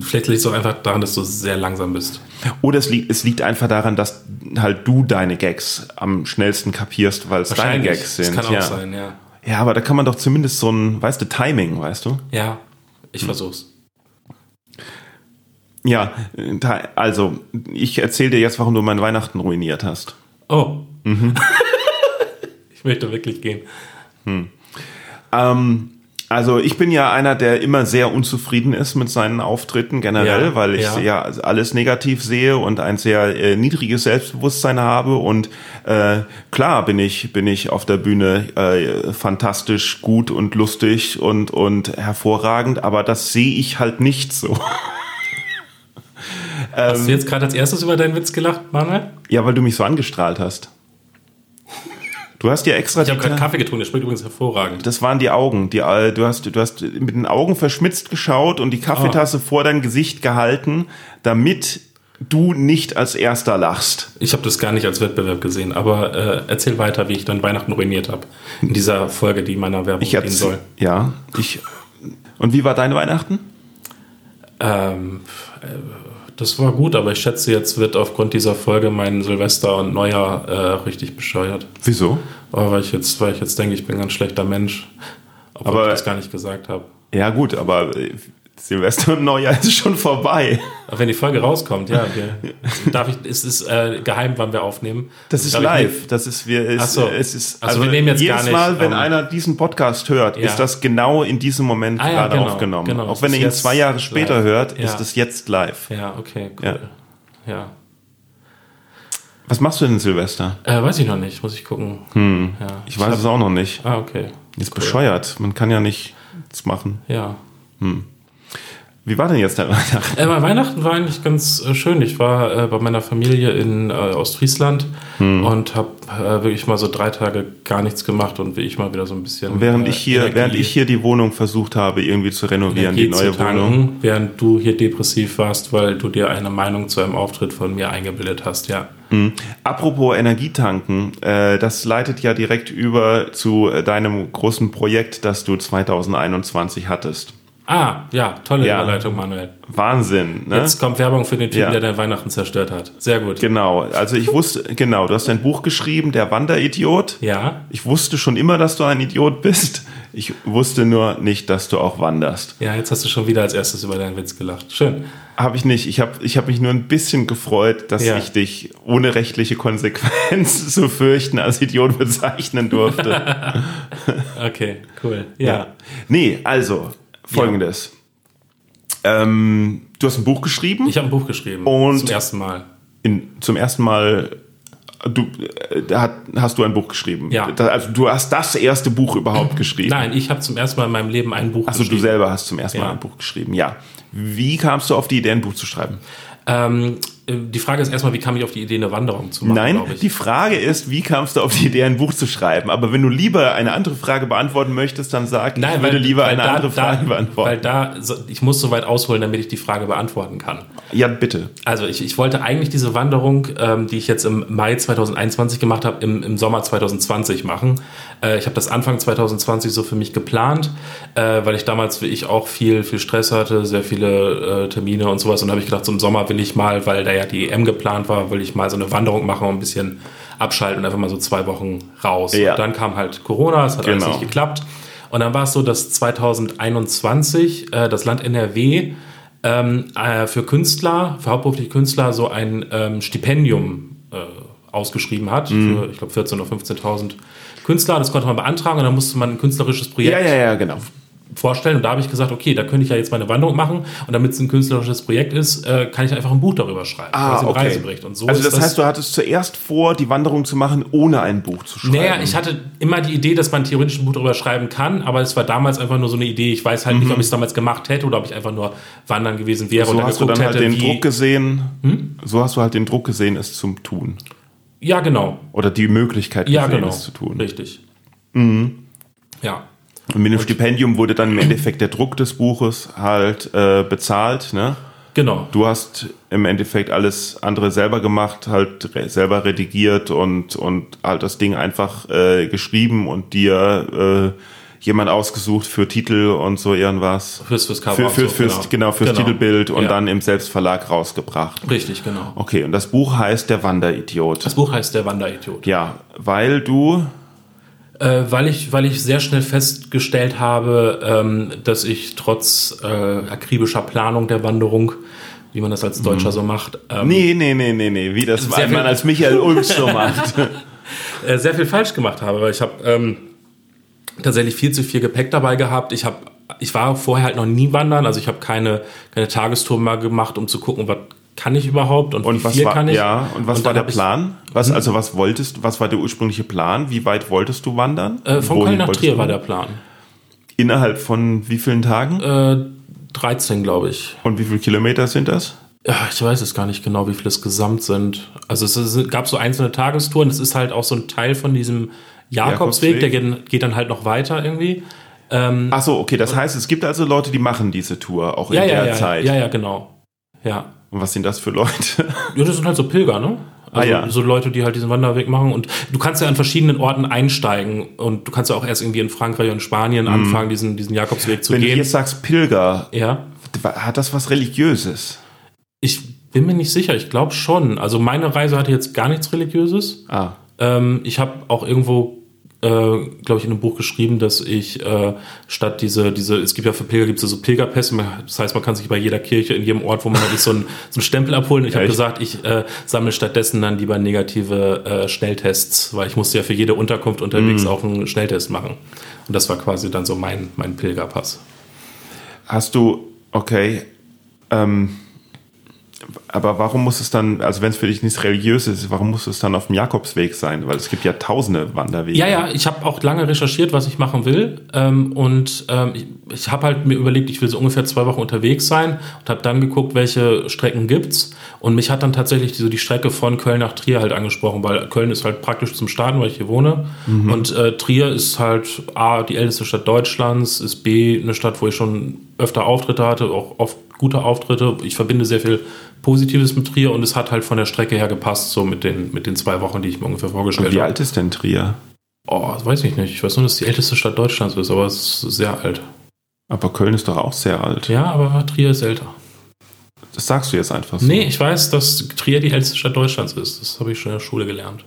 Vielleicht liegt es auch einfach daran, dass du sehr langsam bist. Oder es liegt, es liegt einfach daran, dass halt du deine Gags am schnellsten kapierst, weil es deine. Gags sind. Das kann auch ja. sein, ja. ja, aber da kann man doch zumindest so ein, weißt du, Timing, weißt du? Ja, ich Hm. versuch's. Ja, äh, also ich erzähle dir jetzt, warum du mein Weihnachten ruiniert hast. Oh. Mhm. ich möchte wirklich gehen. Ähm, also ich bin ja einer, der immer sehr unzufrieden ist mit seinen Auftritten generell, Ja, weil ich ja. ja. alles negativ sehe und ein sehr äh, niedriges Selbstbewusstsein habe und äh, klar bin ich bin ich auf der Bühne äh, fantastisch gut und lustig und und hervorragend, aber das sehe ich halt nicht so. Hast du jetzt gerade als erstes über deinen Witz gelacht, Manuel? Ja, weil du mich so angestrahlt hast. Du hast dir extra Ich habe gerade Kaffee getrunken, der schmeckt übrigens hervorragend. Das waren die Augen. Die, äh, du, hast, du hast mit den Augen verschmitzt geschaut und die Kaffeetasse vor dein Gesicht gehalten, damit du nicht als erster lachst. Ich habe das gar nicht als Wettbewerb gesehen, aber äh, erzähl weiter, wie ich dann Weihnachten ruiniert habe. In dieser Folge, die meiner Werbung Ich erzähl- soll. Ja, ich. Und wie war deine Weihnachten? Ähm, äh, das war gut, aber ich schätze, jetzt wird aufgrund dieser Folge mein Silvester und Neujahr äh, richtig bescheuert. Wieso? Aber weil ich jetzt, weil ich jetzt denke, ich bin ein ganz schlechter Mensch, obwohl Aber- ich das gar nicht gesagt habe. Ja, gut, aber äh, Silvester und Neujahr ist schon vorbei. Aber wenn die Folge rauskommt, ja, wir, darf ich, es ist äh, geheim, wann wir aufnehmen. Das ist Darf ich live. Das ist wir. Es, so. es ist Also wir nehmen jetzt jedes gar nicht, Mal, wenn ähm, einer diesen Podcast hört, ja. ist das genau in diesem Moment Ah ja, gerade genau, aufgenommen. genau. Auch wenn ihr ihn jetzt zwei Jahre später live. hört, Ja. ist es jetzt live. Ja, okay, cool. Ja. Was machst du denn Silvester? Äh, weiß ich noch nicht, muss ich gucken. Ja. Hm. Ich weiß es auch noch nicht. Ah, okay. Ist bescheuert. Man kann ja nicht das machen. Ja. Wie war denn jetzt der Weihnachten? Äh, mein Weihnachten war eigentlich ganz äh, schön. Ich war äh, bei meiner Familie in äh, Ostfriesland Hm. und habe äh, wirklich mal so drei Tage gar nichts gemacht und wie ich mal wieder so ein bisschen. Während äh, ich hier, Energie- während ich hier die Wohnung versucht habe, irgendwie zu renovieren, die Energie neue zu tanken, Wohnung. Während du hier depressiv warst, weil du dir eine Meinung zu einem Auftritt von mir eingebildet hast, ja. Apropos Energietanken, äh, das leitet ja direkt über zu äh, deinem großen Projekt, das du 2021 hattest. Ah, ja, tolle Ja. Überleitung, Manuel. Wahnsinn, ne? Jetzt kommt Werbung für den Typen, Ja. der dein Weihnachten zerstört hat. Sehr gut. Genau, also ich wusste, genau, du hast ein Buch geschrieben, Der Wanderidiot. Ja, Ich wusste schon immer, dass du ein Idiot bist. Ich wusste nur nicht, dass du auch wanderst. ja, jetzt hast du schon wieder als erstes über deinen Witz gelacht. Schön. Habe ich nicht. Ich habe ich hab mich nur ein bisschen gefreut, dass Ja. ich dich ohne rechtliche Konsequenz zu fürchten als Idiot bezeichnen durfte. Okay, cool. Ja. Nee, also folgendes. Ähm, du hast ein Buch geschrieben. Ich habe ein Buch geschrieben. Und- zum ersten Mal. In, zum ersten Mal du, äh, da hast du ein Buch geschrieben. Ja. Also du hast das erste Buch überhaupt geschrieben. Nein, ich habe zum ersten Mal in meinem Leben ein Buch Also du geschrieben. selber hast zum ersten Mal Ja. ein Buch geschrieben. Ja. Wie kamst du auf die Idee, ein Buch zu schreiben? Ähm, äh, die Frage ist erstmal, wie kam ich auf die Idee, eine Wanderung zu machen? Nein, die Frage ist, wie kamst du auf die Idee, ein Buch zu schreiben? Aber wenn du lieber eine andere Frage beantworten möchtest, dann sag, ich würde lieber weil eine da, andere Frage da, beantworten. Weil da, ich muss so weit ausholen, damit ich die Frage beantworten kann. ja, bitte. Also ich, ich wollte eigentlich diese Wanderung, ähm, die ich jetzt im Mai 2021 gemacht habe, im, im Sommer 2020 machen. Äh, ich habe das Anfang 2020 so für mich geplant, äh, weil ich damals wie ich auch viel, viel Stress hatte, sehr viele äh, Termine und sowas. Und habe ich gedacht, so im Sommer will ich mal, weil da ja die EM geplant war, will ich mal so eine Wanderung machen und ein bisschen abschalten und einfach mal so zwei Wochen raus. Ja. Und dann kam halt Corona, es hat alles Genau. nicht geklappt. Und dann war es so, dass 2021 äh, das Land NRW ähm, äh, für Künstler, für hauptberufliche Künstler so ein ähm, Stipendium äh, ausgeschrieben hat Mhm. für, ich glaube, 14.000 oder 15.000 Künstler. Das konnte man beantragen und dann musste man ein künstlerisches Projekt Ja, ja, ja, genau. Vorstellen. Und da habe ich gesagt, okay, da könnte ich ja jetzt meine Wanderung machen und damit es ein künstlerisches Projekt ist, äh, kann ich einfach ein Buch darüber schreiben. quasi einen Reisebericht. Und so also ist das, heißt, du hattest zuerst vor, die Wanderung zu machen, ohne ein Buch zu schreiben. Naja, ich hatte immer die Idee, dass man theoretisch ein Buch darüber schreiben kann, aber es war damals einfach nur so eine Idee. Ich weiß halt nicht, ob ich es damals gemacht hätte oder ob ich einfach nur wandern gewesen wäre Mhm. so und dann hast du dann halt hätte, den. Druck gesehen. So hast du halt den Druck gesehen, es zum tun. ja, genau. Oder die Möglichkeit Ja, gesehen, genau. es zu tun. Richtig. Ja. Und mit dem Stipendium wurde dann im Endeffekt der Druck des Buches halt äh, bezahlt. Ne? Genau. Du hast im Endeffekt alles andere selber gemacht, halt selber redigiert und, und halt das Ding einfach äh, geschrieben und dir äh, jemand ausgesucht für Titel und so irgendwas. Fürs, fürs Cover. Für, für, so, fürs, genau. fürs Titelbild und Ja. dann im Selbstverlag rausgebracht. Richtig, genau. Okay, und das Buch heißt Der Wanderidiot. Das Buch heißt Der Wanderidiot. Ja, weil du Äh, weil, ich, weil ich sehr schnell festgestellt habe, ähm, dass ich trotz äh, akribischer Planung der Wanderung, wie man das als Deutscher so macht, ähm, Nee, nee, nee, nee, nee, wie das viel- als Michael Ulms so macht. äh, sehr viel falsch gemacht habe, weil ich habe ähm, tatsächlich viel zu viel Gepäck dabei gehabt. Ich habe, ich war vorher halt noch nie wandern, also ich habe keine keine Tagestour mal gemacht, um zu gucken, was kann ich überhaupt und, Und wie was viel war, kann ich. ja, und was Und war der Plan? Was, also was wolltest, was war der ursprüngliche Plan? Wie weit wolltest du wandern? Äh, von Wohin Köln nach Trier war der? Plan. Innerhalb von wie vielen Tagen? Äh, 13, glaube ich. Und wie viele Kilometer sind das? Ja, ich weiß es gar nicht genau, wie viele es gesamt sind. Also es ist, gab so einzelne Tagestouren. Das ist halt auch so ein Teil von diesem Jakobsweg. Jakobsweg. Der geht, geht dann halt noch weiter irgendwie. Ähm, Ach so, okay, das heißt, es gibt also Leute, die machen diese Tour auch in ja, ja, der ja, Zeit. ja, ja, genau. Ja. Und was sind das für Leute? Ja, das sind halt so Pilger, ne? Also Ah, ja. so Leute, die halt diesen Wanderweg machen. Und du kannst ja an verschiedenen Orten einsteigen. Und du kannst ja auch erst irgendwie in Frankreich und Spanien anfangen, diesen, diesen Jakobsweg zu Mhm. Wenn du gehen. jetzt sagst Pilger, ja. hat das was Religiöses? Ich bin mir nicht sicher. Ich glaube schon. Also meine Reise hatte jetzt gar nichts Religiöses. Ah, Ähm, ich habe auch irgendwo, äh, glaube ich, in einem Buch geschrieben, dass ich äh, statt diese, diese, es gibt ja für Pilger gibt es so Pilgerpässe, das heißt, man kann sich bei jeder Kirche in jedem Ort, wo man ist, so einen, so einen Stempel abholen. Ich habe gesagt, ich äh, sammle stattdessen dann lieber negative äh, Schnelltests, weil ich musste ja für jede Unterkunft unterwegs Mhm. auch einen Schnelltest machen. Und das war quasi dann so mein, mein Pilgerpass. Hast du, okay, ähm, aber warum muss es dann, also wenn es für dich nichts Religiöses ist, warum muss es dann auf dem Jakobsweg sein? Weil es gibt ja tausende Wanderwege. Ja, ja, ich habe auch lange recherchiert, was ich machen will. Ähm, und ähm, ich, habe halt mir überlegt, ich will so ungefähr zwei Wochen unterwegs sein und habe dann geguckt, welche Strecken gibt's. Und mich hat dann tatsächlich so die Strecke von Köln nach Trier halt angesprochen, weil Köln ist halt praktisch zum Starten, weil ich hier wohne. Und äh, Trier ist halt A, die älteste Stadt Deutschlands, ist B, eine Stadt, wo ich schon öfter Auftritte hatte, auch oft gute Auftritte. Ich verbinde sehr viel Positives mit Trier und es hat halt von der Strecke her gepasst, so mit den, mit den zwei Wochen, die ich mir ungefähr vorgestellt Wie habe. alt ist denn Trier? Oh, das weiß ich nicht. Ich weiß nur, dass es die älteste Stadt Deutschlands ist, aber es ist sehr alt. Aber Köln ist doch auch sehr alt. Ja, aber Trier ist älter. Das sagst du jetzt einfach so. Nee, ich weiß, dass Trier die älteste Stadt Deutschlands ist. Das habe ich schon in der Schule gelernt.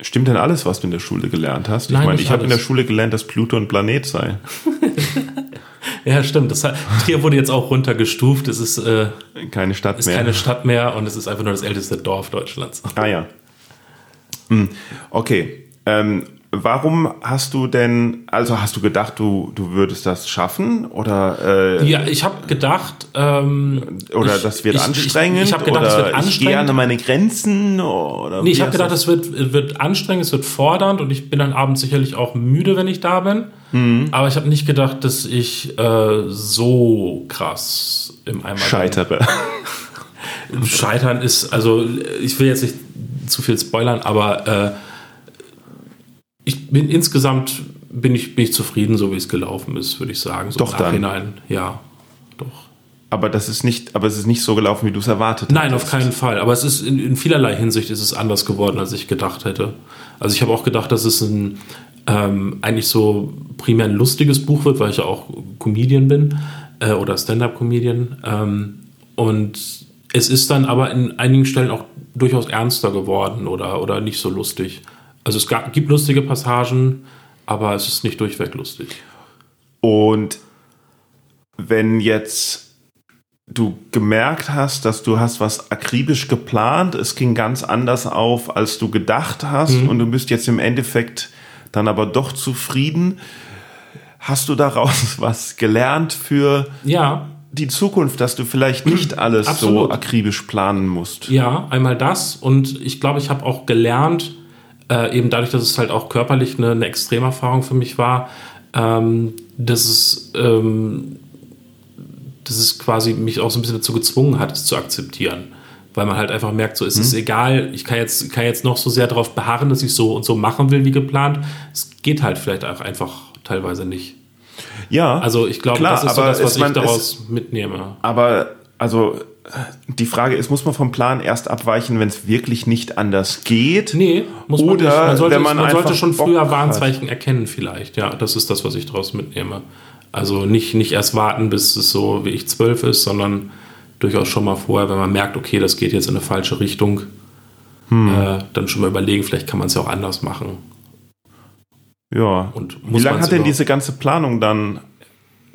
Stimmt denn alles, was du in der Schule gelernt hast? Ich meine, ich habe in der. Schule gelernt, dass Pluto ein Planet sei. Ja, stimmt. Das Trier wurde jetzt auch runtergestuft. Es ist, äh, Keine Stadt ist mehr. keine Stadt mehr und es ist einfach nur das älteste Dorf Deutschlands. Ah ja. Hm. Okay. Ähm, warum hast du denn, also hast du gedacht, du, du würdest das schaffen? Oder, äh, Ja, ich habe gedacht, ähm, oder ich- das wird ich- anstrengend? Ich, ich habe gedacht, oder es wird ich gehe anstrengend. an meine Grenzen? Oder Nee, ich habe gedacht, es wird, wird anstrengend, es wird fordernd und ich bin dann abends sicherlich auch müde, wenn ich da bin. Mhm. Aber ich habe nicht gedacht, dass ich äh, so krass im Eimer bin. scheitere. Scheitern ist, also ich will jetzt nicht zu viel spoilern, aber äh, ich bin insgesamt bin ich, bin ich zufrieden, so wie es gelaufen ist, würde ich sagen. So Doch im dann. Nachhinein, ja, doch. Aber das ist nicht, aber es ist nicht so gelaufen, wie du es erwartet Nein, hattest. auf keinen Fall. Aber es ist in, in vielerlei Hinsicht ist es anders geworden, als ich gedacht hätte. Also ich habe auch gedacht, dass es ein ähm, eigentlich so primär ein lustiges Buch wird, weil ich ja auch Comedian bin äh, oder Stand-up-Comedian. Ähm, und es ist dann aber in einigen Stellen auch durchaus ernster geworden oder, oder nicht so lustig. Also es gab, gibt lustige Passagen, aber es ist nicht durchweg lustig. Und wenn jetzt du gemerkt hast, dass du hast was akribisch geplant, es ging ganz anders auf, als du gedacht hast und du bist jetzt im Endeffekt dann aber doch zufrieden, hast du daraus was gelernt für Ja, die Zukunft, dass du vielleicht nicht alles so Absolut. akribisch planen musst? Ja, einmal das und ich glaube, ich habe auch gelernt, äh, eben dadurch, dass es halt auch körperlich eine, eine Extremerfahrung für mich war, ähm, dass es ähm, dass es quasi mich auch so ein bisschen dazu gezwungen hat, es zu akzeptieren. Weil man halt einfach merkt, so es ist egal, ich kann jetzt, kann jetzt noch so sehr darauf beharren, dass ich so und so machen will wie geplant. Es geht halt vielleicht auch einfach teilweise nicht. Ja, Also ich glaube, Klar, das ist so das, was es- ich daraus mitnehme. Aber also die Frage ist, muss man vom Plan erst abweichen, wenn es wirklich nicht anders geht? Nee, muss man Oder nicht. Man sollte, wenn man man sollte schon Bock früher hat. Warnzeichen erkennen vielleicht. Ja, das ist das, was ich daraus mitnehme. Also nicht, nicht erst warten, bis es so wie ich zwölf ist, sondern durchaus schon mal vorher, wenn man merkt, okay, das geht jetzt in eine falsche Richtung, Hm. äh, dann schon mal überlegen, vielleicht kann man es ja auch anders machen. Ja. Und Wie lange hat denn diese ganze Planung dann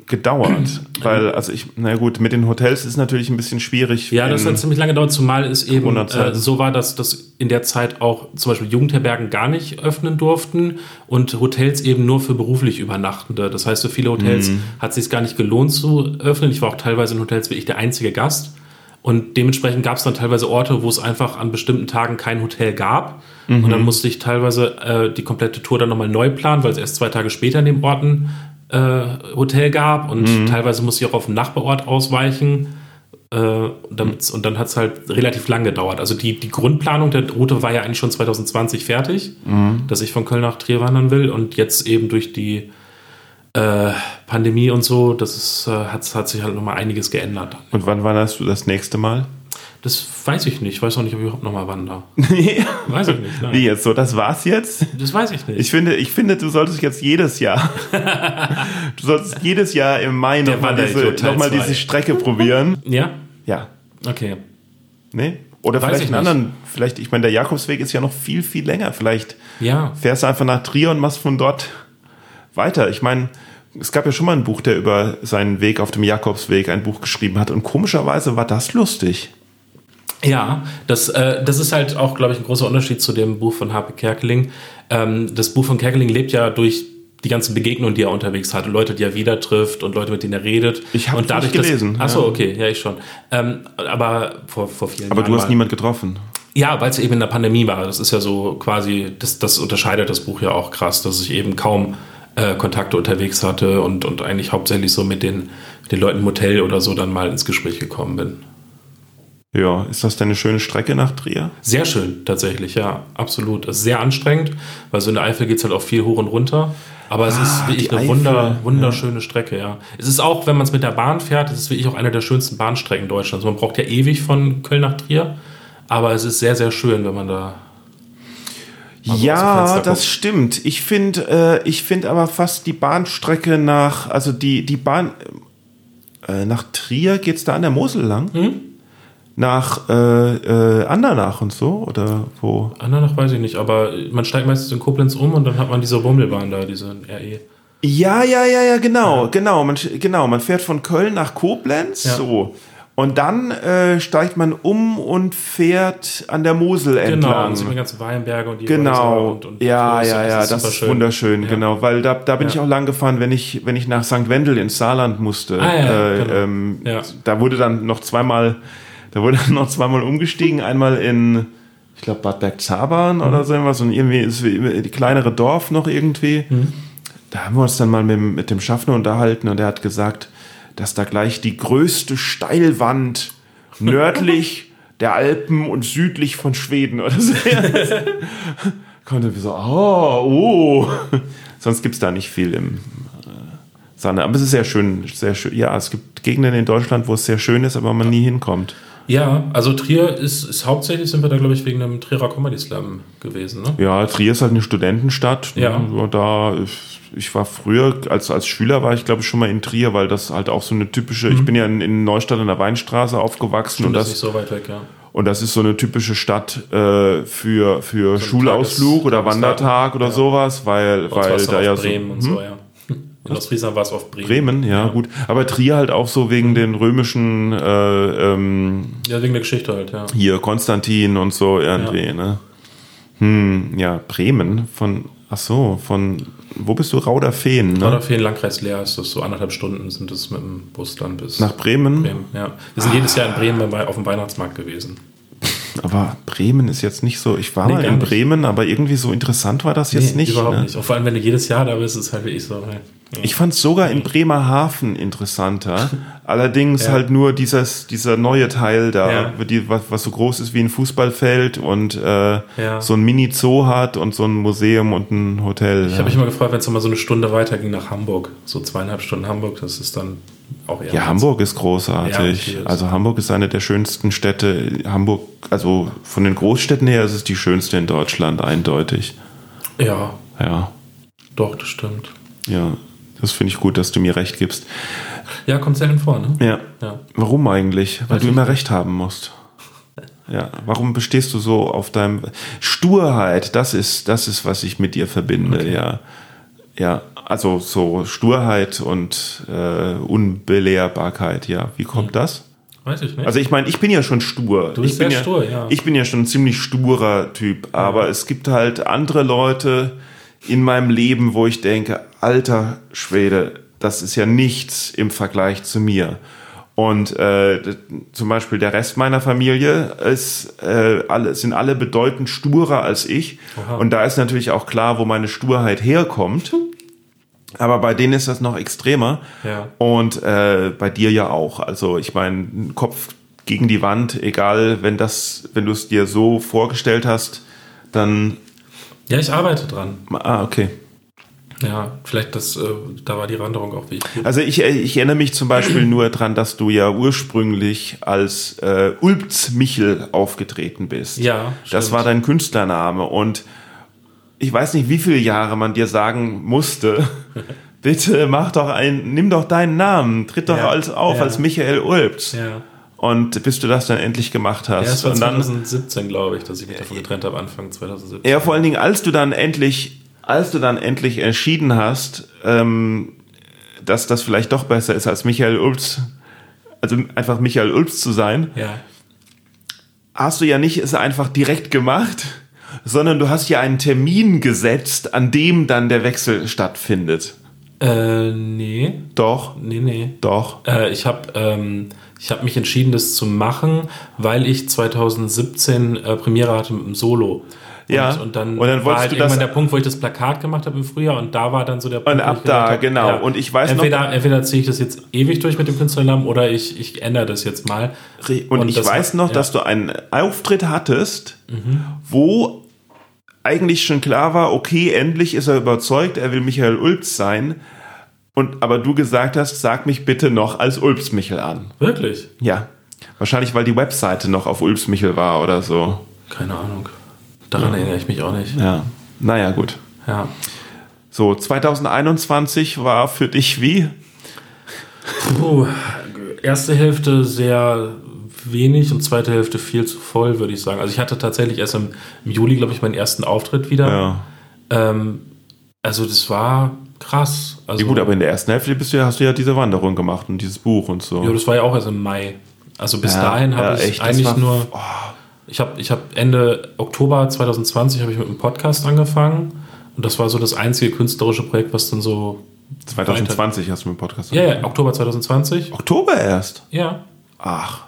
gedauert? Weil, also ich, na gut, mit den Hotels ist natürlich ein bisschen schwierig. Ja, das hat ziemlich lange gedauert, zumal es eben äh, so war, dass das in der Zeit auch zum Beispiel Jugendherbergen gar nicht öffnen durften und Hotels eben nur für beruflich Übernachtende. Das heißt, für viele Hotels Mhm. hat es sich gar nicht gelohnt zu öffnen. Ich war auch teilweise in Hotels wie ich der einzige Gast. Und dementsprechend gab es dann teilweise Orte, wo es einfach an bestimmten Tagen kein Hotel gab. Und Mhm. dann musste ich teilweise äh, die komplette Tour dann nochmal neu planen, weil es erst zwei Tage später in den Orten äh, Hotel gab. Und Mhm. teilweise musste ich auch auf den Nachbarort ausweichen. Äh, und dann hat es halt relativ lang gedauert. Also die, die Grundplanung der Route war ja eigentlich schon 2020 fertig, dass ich von Köln nach Trier wandern will. Und jetzt eben durch die äh, Pandemie und so, das ist, äh, hat, hat sich halt nochmal einiges geändert. Und wann wanderst du das nächste Mal? Das weiß ich nicht. Ich weiß auch nicht, ob ich überhaupt nochmal wandere. Weiß ich nicht. Nein. Wie jetzt so? Das war's jetzt? Das weiß ich nicht. Ich finde, ich finde, du solltest jetzt jedes Jahr, du solltest jedes Jahr im Mai nochmal diese, noch mal diese Strecke probieren. ja? Ja. Okay. Nee? Oder Weiß vielleicht ich einen nicht. anderen, vielleicht, ich meine, der Jakobsweg ist ja noch viel, viel länger. Vielleicht Ja. fährst du einfach nach Trier und machst von dort weiter. Ich meine, es gab ja schon mal ein Buch, der über seinen Weg auf dem Jakobsweg ein Buch geschrieben hat. Und komischerweise war das lustig. Ja, das, äh, das ist halt auch, glaube ich, ein großer Unterschied zu dem Buch von Harpe Kerkeling. Ähm, das Buch von Kerkeling lebt ja durch die ganzen Begegnungen, die er unterwegs hat, Leute, die er wieder trifft und Leute, mit denen er redet. Ich und dadurch, nicht gelesen, Achso, ja. okay, ja, ich schon. Ähm, aber vor, vor vielen Aber Jahren. du hast niemand getroffen. Ja, weil es eben in der Pandemie war. Das ist ja so quasi, das, das unterscheidet das Buch ja auch krass, dass ich eben kaum äh, Kontakte unterwegs hatte und, und eigentlich hauptsächlich so mit den, mit den Leuten im Hotel oder so dann mal ins Gespräch gekommen bin. Ja, ist das denn eine schöne Strecke nach Trier? Sehr schön, tatsächlich, ja, absolut. Es ist sehr anstrengend, weil so in der Eifel geht es halt auch viel hoch und runter. Aber es ist wirklich Ah, eine wunder, wunderschöne Strecke, ja. Es ist auch, wenn man es mit der Bahn fährt, es ist wirklich auch eine der schönsten Bahnstrecken Deutschlands. Man braucht ja ewig von Köln nach Trier, aber es ist sehr, sehr schön, wenn man da. Ja, das guckt. stimmt. Ich finde, äh, ich finde aber fast die Bahnstrecke nach, also die die Bahn äh, nach Trier geht's da an der Mosel lang? Hm? Nach äh, äh, Andernach und so oder wo? Andernach weiß ich nicht, aber man steigt meistens in Koblenz um und dann hat man diese Bummelbahn da, diese. RE. Ja, ja, ja, ja, genau, genau. Man genau, man fährt von Köln nach Koblenz, Ja. so. Und dann äh, steigt man um und fährt an der Mosel Genau, entlang. und sieht man die ganzen Weinberge und die Genau, und, und ja, Flüsse. ja, ja, das, ist schön. wunderschön, Ja. genau, weil da, da bin Ja. ich auch lang gefahren, wenn ich, wenn ich nach St. Wendel ins Saarland musste. Ah, ja, äh, genau. ähm, Ja. Da wurde dann noch zweimal, da wurde dann noch zweimal umgestiegen, einmal in, ich glaube, Bad Bergzabern Mhm. oder so irgendwas und irgendwie ist die kleinere Dorf noch irgendwie. Mhm. Da haben wir uns dann mal mit, mit dem Schaffner unterhalten und der hat gesagt, dass da gleich die größte Steilwand nördlich der Alpen und südlich von Schweden oder so. Konnte so, oh, oh. Sonst gibt es da nicht viel im äh, Sande. Aber es ist sehr schön, sehr schön. Ja, es gibt Gegenden in Deutschland, wo es sehr schön ist, aber man nie hinkommt. Ja, also Trier ist, ist hauptsächlich sind wir da, glaube ich, wegen einem Trierer Comedy Slam gewesen, ne? Ja, Trier ist halt eine Studentenstadt. Ja. Ne? Da, ich war früher, als, als Schüler war ich, glaube ich, schon mal in Trier, weil das halt auch so eine typische, ich bin ja in, in Neustadt an der Weinstraße aufgewachsen und das ist nicht so weit weg, ja. und das ist so eine typische Stadt äh, für, für Schulausflug Tages- oder. Wandertag oder Ja. sowas, weil, weil da ja so, Bremen und so, ja. In Ostfriesland war es auf Bremen. Bremen, ja, gut. Aber Trier halt auch so wegen den römischen äh, ähm, Ja, wegen der Geschichte halt, ja. hier Konstantin und so irgendwie, ne? Hm, ja, Bremen von, ach so, von, wo bist du? Rauderfehn, ne? Den Landkreis leer ist das so anderthalb Stunden sind es mit dem Bus dann bis Nach Bremen? Bremen. Ja. Wir sind jedes Jahr in Bremen auf dem Weihnachtsmarkt gewesen. Aber Bremen ist jetzt nicht so, ich war Nee, mal in nicht. Bremen, aber irgendwie so interessant war das jetzt nicht. überhaupt ne? nicht. Und vor allem, wenn du jedes Jahr da bist, ist es halt wirklich so. hey, Ich fand es sogar in Bremerhaven interessanter. Allerdings Ja. halt nur dieses, dieser neue Teil da, Ja. die, was, was so groß ist wie ein Fußballfeld und äh, Ja. so ein Mini-Zoo hat und so ein Museum und ein Hotel. Ich ja. habe mich immer gefragt, wenn es mal so eine Stunde weiter ging nach Hamburg, so zweieinhalb Stunden Hamburg, das ist dann auch eher. Ja, Hamburg ist Ja, großartig. okay, ist- also Hamburg ist eine der schönsten Städte. Hamburg, also von den Großstädten her ist es die schönste in Deutschland, eindeutig. Ja, Ja, doch, das stimmt. ja. Das finde ich gut, dass du mir recht gibst. Ja, kommt selten vor, ne? Ja. Ja. Warum eigentlich? Weil Weiß du immer recht haben musst. Ja, warum bestehst du so auf deinem Sturheit? Das ist, das ist, was ich mit dir verbinde, ja. Ja, also so Sturheit und äh, Unbelehrbarkeit, ja. Wie kommt das? Weiß ich nicht. Also ich meine, ich bin ja schon stur. Du bist ich bin ja, stur, ja. Ich bin ja schon ein ziemlich sturer Typ, aber es gibt halt andere Leute in meinem Leben, wo ich denke, alter Schwede, das ist ja nichts im Vergleich zu mir. Und äh, zum Beispiel der Rest meiner Familie ist, äh, alle, sind alle bedeutend sturer als ich. Aha. Und da ist natürlich auch klar, wo meine Sturheit herkommt. Aber bei denen ist das noch extremer. Ja. Und äh, bei dir ja auch. Also ich meine, Kopf gegen die Wand, egal, wenn das, wenn du es dir so vorgestellt hast, dann. ja, ich arbeite dran. Ah, okay. Ja, vielleicht das, äh, da war die Wanderung auch wichtig. Also ich, äh, ich erinnere mich zum Beispiel nur dran, dass du ja ursprünglich als äh, Ulbz Michel aufgetreten bist. Ja, Das stimmt. war dein Künstlername und ich weiß nicht, wie viele Jahre man dir sagen musste. Bitte mach doch ein, nimm doch deinen Namen, tritt doch Ja, als auf ja. als Michael Ulbz. Ja. Und bis du das dann endlich gemacht hast. Ja, es war und dann, 2017, glaube ich, dass ich mich davon getrennt habe, Anfang 2017. ja, vor allen Dingen, als du dann endlich, als du dann endlich entschieden hast, ähm, dass das vielleicht doch besser ist, als Michael Ulbz, also einfach Michael Ulbz zu sein, Ja. hast du ja nicht es einfach direkt gemacht, sondern du hast ja einen Termin gesetzt, an dem dann der Wechsel stattfindet. Äh, nee. Doch, Nee, nee. doch. Äh, ich habe ähm, ich hab mich entschieden, das zu machen, weil ich 2017 äh, Premiere hatte mit dem Solo. Und, Ja. und dann, Und dann war halt irgendwann der Punkt, wo ich das Plakat gemacht habe im Frühjahr und da war dann so der Punkt. Und ab ich da, hab, genau. Und ich weiß noch- entweder, Entweder ziehe ich das jetzt ewig durch mit dem Künstlernamen oder ich, ich ändere das jetzt mal. Und, ich das weiß noch, ja. Mhm. dass du einen Auftritt hattest, wo eigentlich schon klar war, okay, endlich ist er überzeugt, er will Michael Ulbz sein. Und aber du gesagt hast, sag mich bitte noch als Ulbz Michel an. Wirklich? Ja. Wahrscheinlich, weil die Webseite noch auf Ulbz Michel war oder so. Keine Ahnung. Daran erinnere ich mich auch nicht. Ja. Naja, gut. Ja. So, 2021 war für dich wie? Puh, erste Hälfte sehr wenig und zweite Hälfte viel zu voll, würde ich sagen. Also ich hatte tatsächlich erst im, im Juli, glaube ich, meinen ersten Auftritt wieder. Ja. Ähm, also das war krass. Also, Ja, gut, aber in der ersten Hälfte bist du ja, hast du ja diese Wanderung gemacht und dieses Buch und so. ja, das war ja auch erst im Mai. Also bis Ja, dahin habe ich echt, eigentlich war- nur. Ich habe ich hab Ende Oktober 2020 habe ich mit einem Podcast angefangen und das war so das einzige künstlerische Projekt, was dann so 2020 hast du mit dem Podcast. ja, ja, Oktober 2020. Oktober erst. Ja, Ach,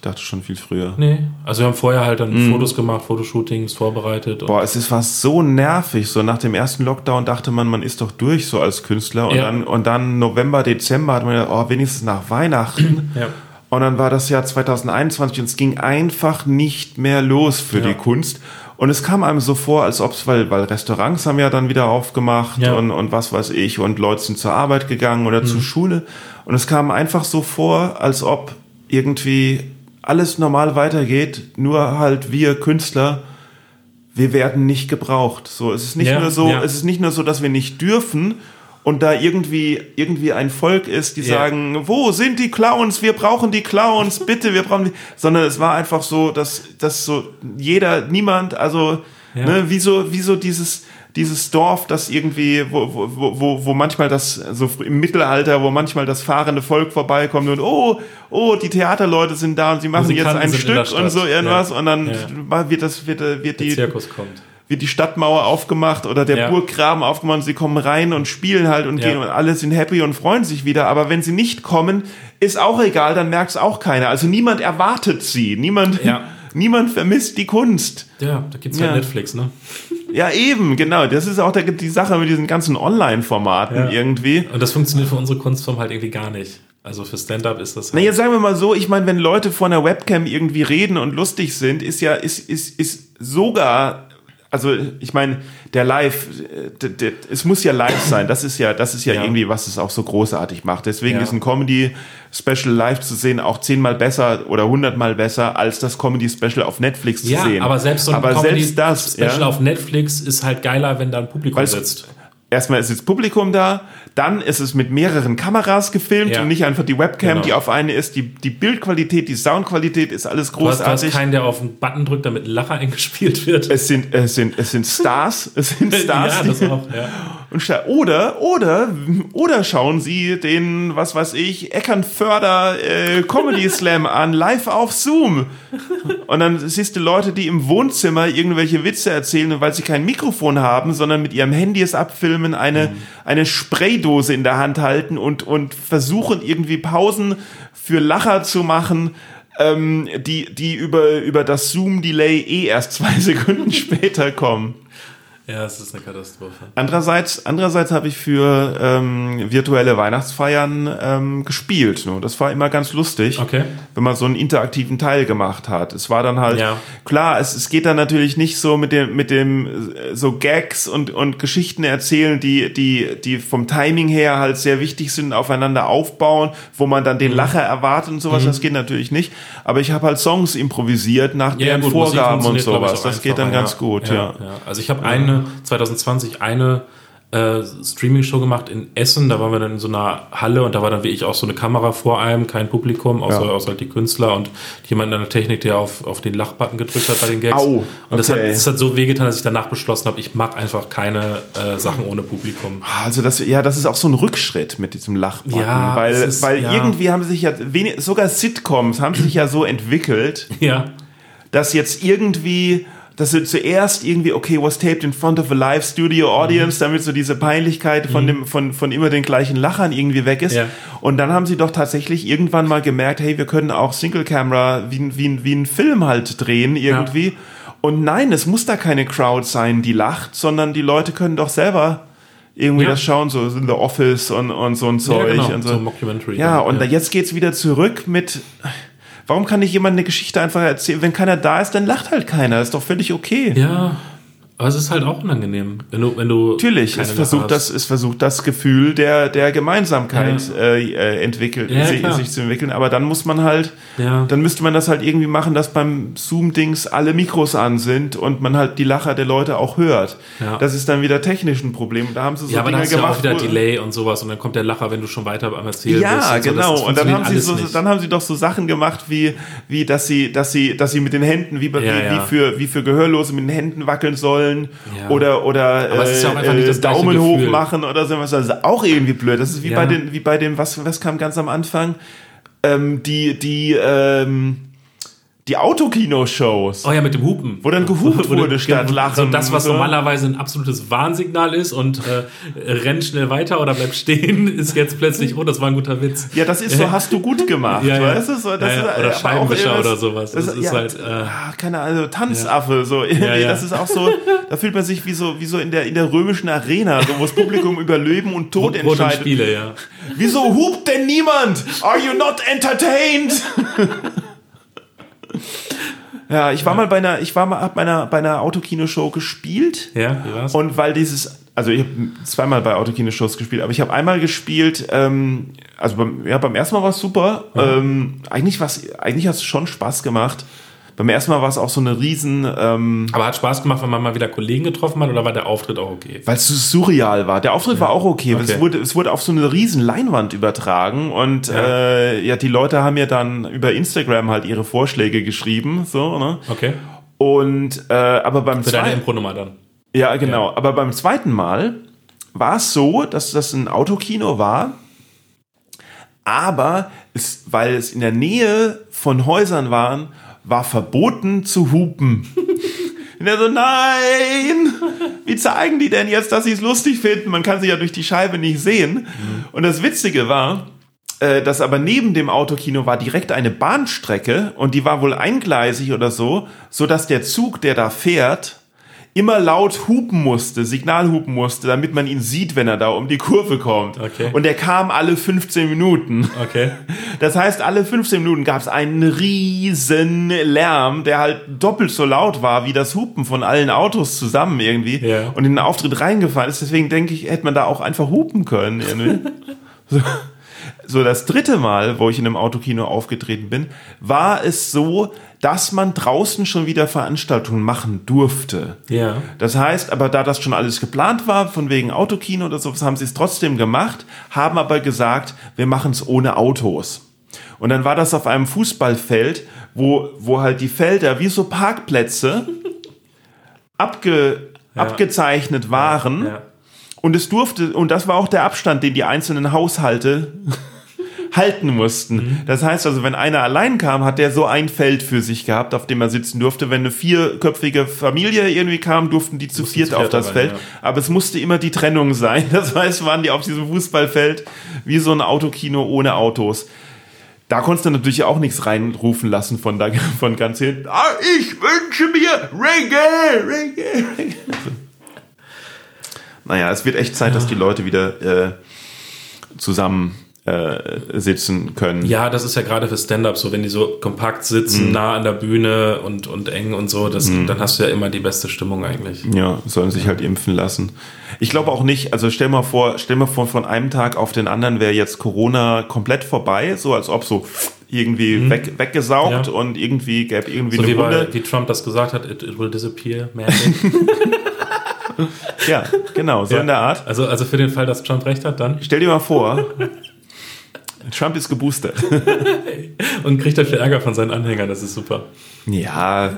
ich dachte schon viel früher. nee. Also wir haben vorher halt dann Fotos gemacht, Fotoshootings vorbereitet. Boah, es ist was so nervig. So nach dem ersten Lockdown dachte man, man ist doch durch so als Künstler. Und, Ja. dann, und dann November, Dezember hat man gedacht, oh, wenigstens nach Weihnachten. ja. Und dann war das Jahr 2021 und es ging einfach nicht mehr los für Ja. die Kunst. Und es kam einem so vor, als ob es, weil, weil Restaurants haben ja dann wieder aufgemacht Ja. und, und was weiß ich, und Leute sind zur Arbeit gegangen oder zur Schule. Und es kam einfach so vor, als ob irgendwie alles normal weitergeht, nur halt wir Künstler, wir werden nicht gebraucht. So, es ist nicht Ja, nur so, ja. es ist nicht nur so, dass wir nicht dürfen und da irgendwie irgendwie ein Volk ist, die Ja. sagen, wo sind die Clowns? Wir brauchen die Clowns, bitte, wir brauchen die, sondern es war einfach so, dass dass so jeder, niemand, also ne, wie so wie so dieses dieses Dorf, das irgendwie, wo, wo, wo- wo, manchmal das, so im Mittelalter, wo manchmal das fahrende Volk vorbeikommt und oh, oh, die Theaterleute sind da und sie machen jetzt ein Stück und so irgendwas Ja. und dann Ja. wird das, wird, wird Der die, Zirkus kommt. wird die Stadtmauer aufgemacht oder der Ja. Burggraben aufgemacht und sie kommen rein und spielen halt und Ja. gehen und alle sind happy und freuen sich wieder. Aber wenn sie nicht kommen, ist auch egal, dann merkt es auch keiner. Also niemand erwartet sie. Niemand, Ja. niemand vermisst die Kunst. Ja, da gibt's halt Ja. Netflix, ne? Ja, eben, genau. Das ist auch der, die Sache mit diesen ganzen Online-Formaten Ja. irgendwie. Und das funktioniert für unsere Kunstform halt irgendwie gar nicht. Also für Stand-up ist das Na, halt. jetzt sagen wir mal so, ich meine, wenn Leute vor einer Webcam irgendwie reden und lustig sind, ist ja, ist, ist, ist sogar, also ich meine, der Live, äh, es muss ja live sein. Das ist ja, das ist ja, Ja. irgendwie, was es auch so großartig macht. Deswegen Ja. ist ein Comedy-Special live zu sehen auch zehnmal besser oder hundertmal besser, als das Comedy-Special auf Netflix zu ja, sehen. aber selbst so ein aber selbst das, Special ja, auf Netflix ist halt geiler, wenn da ein Publikum sitzt. erstmal ist jetzt Publikum da, dann ist es mit mehreren Kameras gefilmt Ja. und nicht einfach die Webcam, Genau. die auf eine ist. Die, die Bildqualität, die Soundqualität ist alles Du hast, du hast großartig. keinen, der auf einen Button drückt, damit ein Lacher eingespielt wird. es sind, es sind, es sind Stars, es sind Stars. ja, das auch, ja. und oder, oder, oder schauen Sie den, was weiß ich, Eckernförder äh, Comedy Slam an, live auf Zoom. Und dann siehst du Leute, die im Wohnzimmer irgendwelche Witze erzählen, weil sie kein Mikrofon haben, sondern mit ihrem Handy es abfilmen, eine, Mhm. eine Spraydose in der Hand halten und, und versuchen irgendwie Pausen für Lacher zu machen, ähm, die, die über, über das Zoom-Delay eh erst zwei Sekunden später kommen. Ja, es ist eine Katastrophe. Andererseits, andererseits habe ich für ähm, virtuelle Weihnachtsfeiern ähm, gespielt. Ne? Das war immer ganz lustig, Okay. wenn man so einen interaktiven Teil gemacht hat. Es war dann halt Ja. klar, es, es geht dann natürlich nicht so mit dem mit dem äh, so Gags und und Geschichten erzählen, die die die vom Timing her halt sehr wichtig sind, aufeinander aufbauen, wo man dann Mhm. den Lacher erwartet und sowas. Das geht natürlich nicht. Aber ich habe halt Songs improvisiert nach deren Musik Vorgaben und sowas. Das geht dann ganz gut. Ja. Also ich habe eine 2020 eine äh, Streaming-Show gemacht in Essen. Da waren wir dann in so einer Halle und da war dann wie ich auch so eine Kamera vor einem, kein Publikum, außer, Ja. außer halt die Künstler und jemand in der Technik, der auf, auf den Lachbutton gedrückt hat bei den Gags. Au, Und das hat, okay. das hat so wehgetan, dass ich danach beschlossen habe, ich mag einfach keine äh, Sachen ohne Publikum. Also das, ja, das ist auch so ein Rückschritt mit diesem Lachbutton, Ja, weil, ist- weil ja. irgendwie haben sich ja wenig, sogar Sitcoms haben sich ja so entwickelt, Ja, dass jetzt irgendwie, dass sie zuerst irgendwie, okay, was taped in front of a live studio audience, Mhm. damit so diese Peinlichkeit von dem, von, von immer den gleichen Lachern irgendwie weg ist. Ja. Und dann haben sie doch tatsächlich irgendwann mal gemerkt, hey, wir können auch Single Camera wie, ein- wie, ein- wie ein Film halt drehen irgendwie. Und nein, es muss da keine Crowd sein, die lacht, sondern die Leute können doch selber irgendwie Ja. das schauen, so in The Office und, und so ein Zeug. ja genau, und so so. Mockumentary. Ja, und jetzt geht's wieder zurück mit. Warum kann nicht jemand eine Geschichte einfach erzählen? Wenn keiner da ist, dann lacht halt keiner. Ist doch völlig okay. Ja, aber es ist halt auch unangenehm, wenn du, wenn du Natürlich, es versucht, das, es versucht das Gefühl der, der Gemeinsamkeit äh, äh, entwickelt, Ja, sich, sich zu entwickeln. Aber dann muss man halt, Ja. dann müsste man das halt irgendwie machen, dass beim Zoom-Dings alle Mikros an sind und man halt die Lacher der Leute auch hört. Ja. Das ist dann wieder technisch ein Problem. Da haben sie so Ja, aber Dinge dann hast du ja gemacht. auch wieder Delay und sowas und dann kommt der Lacher, wenn du schon weiter am Erzählen bist. Ja, und so. genau. Das und dann haben sie so, nicht. dann haben sie doch so Sachen gemacht, wie, wie dass sie, dass sie, dass sie mit den Händen, wie, Ja, wie, ja. wie für, wie für Gehörlose mit den Händen wackeln sollen Ja. oder, oder ist ja äh, äh, das Daumen hoch machen oder so was. Also auch irgendwie blöd. Das ist wie Ja. bei den, wie bei dem, was, was kam ganz am Anfang? Ähm, die, die, ähm, Die Autokino-Shows. Oh ja, mit dem Hupen. Wo dann gehupt Wo du- wurde statt Lachen. So das, was So. normalerweise ein absolutes Warnsignal ist und äh, renn schnell weiter oder bleib stehen, ist jetzt plötzlich, oh, das war ein guter Witz. Ja, das ist so, hast du gut gemacht. Ja, ja. weißt du? So, das Ja, ja. ist, Oder Scheibenwischer oder sowas. Das ist ja, halt, äh, ah, keine Ahnung, Tanzaffe, so. Das ist auch so, da fühlt man sich wie so, wie so in der, in der römischen Arena, so, wo das Publikum über Leben und Tod und entscheidet. Spiele, ja. Wieso hupt denn niemand? Are you not entertained? Ja, ich war mal bei einer, ich war mal, hab bei einer, bei einer Autokino-Show gespielt. Ja, wie war's? Und weil dieses, also ich habe zweimal bei Autokino-Shows gespielt, aber ich habe einmal gespielt, ähm, also beim, ja, beim ersten Mal war es super. Ähm, eigentlich war's, eigentlich hat es schon Spaß gemacht. Beim ersten Mal war es auch so eine riesen, ähm, Aber hat Spaß gemacht, wenn man mal wieder Kollegen getroffen hat oder war der Auftritt auch okay? weil es so surreal war. Der Auftritt war auch okay. Okay. Es, wurde, es wurde auf so eine riesen Leinwand übertragen und ja. Äh, ja, die Leute haben ja dann über Instagram halt ihre Vorschläge geschrieben, so, ne? Okay. Und äh, aber beim Für deine zweiten, Impro-Nummer dann. ja genau, aber beim zweiten Mal war es so, dass das ein Autokino war, aber es, weil es in der Nähe von Häusern waren, war verboten zu hupen. Und er so, nein, wie zeigen die denn jetzt, dass sie es lustig finden? Man kann sie ja durch die Scheibe nicht sehen. Und das Witzige war, äh, dass aber neben dem Autokino war direkt eine Bahnstrecke und die war wohl eingleisig oder so, so dass der Zug, der da fährt, immer laut hupen musste, Signal hupen musste, damit man ihn sieht, wenn er da um die Kurve kommt. Okay. Und der kam alle 15 Minuten. Okay. Das heißt, alle 15 Minuten gab es einen riesen Lärm, der halt doppelt so laut war wie das Hupen von allen Autos zusammen irgendwie Ja. und in den Auftritt reingefallen ist. Deswegen denke ich, hätte man da auch einfach hupen können. Irgendwie. so. so, das dritte Mal, wo ich in einem Autokino aufgetreten bin, war es so, dass man draußen schon wieder Veranstaltungen machen durfte. Ja. Das heißt, aber da das schon alles geplant war, von wegen Autokino oder sowas, haben sie es trotzdem gemacht, haben aber gesagt, wir machen es ohne Autos. Und dann war das auf einem Fußballfeld, wo, wo halt die Felder wie so Parkplätze abge, abgezeichnet waren. Ja. Und es durfte, und das war auch der Abstand, den die einzelnen Haushalte halten mussten. Mhm. Das heißt also, wenn einer allein kam, hat der so ein Feld für sich gehabt, auf dem er sitzen durfte. Wenn eine vierköpfige Familie irgendwie kam, durften die zu viert auf das rein, Feld. ja. Aber es musste immer die Trennung sein. Das heißt, waren die auf diesem Fußballfeld wie so ein Autokino ohne Autos. Da konntest du natürlich auch nichts reinrufen lassen von, da, von ganz hinten. Ah, ich wünsche mir Reggae, Reggae, Reggae. Naja, es wird echt Zeit, dass die Leute wieder äh, zusammen äh, sitzen können. Ja, das ist ja gerade für Stand-up so, wenn die so kompakt sitzen, Mhm. nah an der Bühne und, und eng und so, das, dann hast du ja immer die beste Stimmung eigentlich. Ja, sollen sich halt impfen lassen. Ich glaube auch nicht, also stell mal vor, stell mal vor, von einem Tag auf den anderen wäre jetzt Corona komplett vorbei, so als ob so irgendwie weg, weggesaugt Mhm. Ja. und irgendwie gäbe irgendwie So eine wie, bei, Runde. wie Trump das gesagt hat, it, it will disappear, magic. Ja, genau, so in der Art. Also, also für den Fall, dass Trump recht hat, dann. Stell dir mal vor, Trump ist geboostert. Und kriegt dafür Ärger von seinen Anhängern, das ist super. Ja.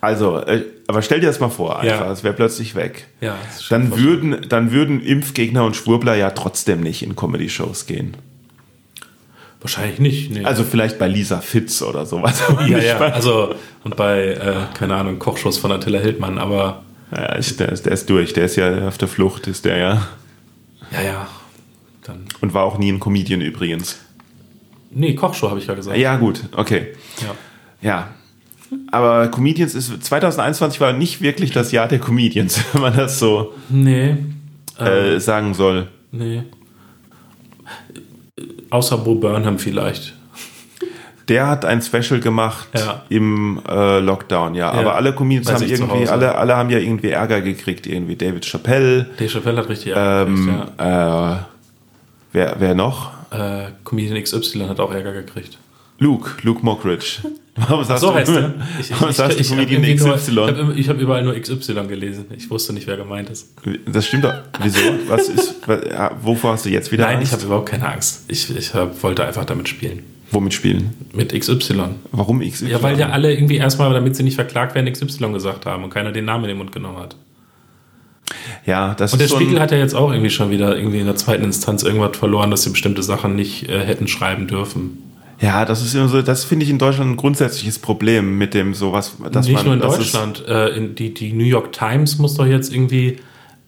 Also, äh, aber stell dir das mal vor, einfach, Ja. es wäre plötzlich weg. Ja, Dann würden, dann würden Impfgegner und Schwurbler ja trotzdem nicht in Comedy-Shows gehen. Wahrscheinlich nicht. Nee. Also vielleicht bei Lisa Fitz oder sowas. ja, ja. Also, und bei, äh, keine Ahnung, Kochshows von Attila Hildmann, aber Ja, der, ist, der ist durch, der ist ja auf der Flucht, ist der ja. ja, ja. Dann. Und war auch nie ein Comedian übrigens. Nee, Kochshow habe ich ja gesagt. Ja, gut, okay. Ja. Ja. Aber Comedians ist, 2021 war nicht wirklich das Jahr der Comedians, wenn man das so Nee. äh, sagen soll. Nee. Außer Bo Burnham vielleicht. Der hat ein Special gemacht Ja. im äh, Lockdown, ja. Aber alle Comedians Bei haben irgendwie, alle, alle haben ja irgendwie Ärger gekriegt, irgendwie. David Chappelle, Dave Chappelle hat richtig Ärger ähm, gekriegt, ja. Wer, wer noch? Äh, Comedian XY hat auch Ärger gekriegt. Luke, Luke Mockridge. Warum sagst So du, heißt er. Ich, warum sagst du irgendwie nur- XY? Ich habe ich hab überall nur XY gelesen. Ich wusste nicht, wer gemeint ist. Das stimmt doch. Wieso? Was ist, was, wovor hast du jetzt wieder Nein, ich Angst? habe überhaupt keine Angst. Ich, ich hab, wollte einfach damit spielen. Womit spielen? Mit XY. Warum XY? Ja, weil ja alle irgendwie erstmal, damit sie nicht verklagt werden, XY gesagt haben und keiner den Namen in den Mund genommen hat. Ja, das Und der so Spiegel ein, hat ja jetzt auch irgendwie schon wieder irgendwie in der zweiten Instanz irgendwas verloren, dass sie bestimmte Sachen nicht äh, hätten schreiben dürfen. Ja, das ist immer so, das finde ich in Deutschland ein grundsätzliches Problem mit dem sowas, dass Nicht man nur in Deutschland. Äh, in die, die New York Times muss doch jetzt irgendwie,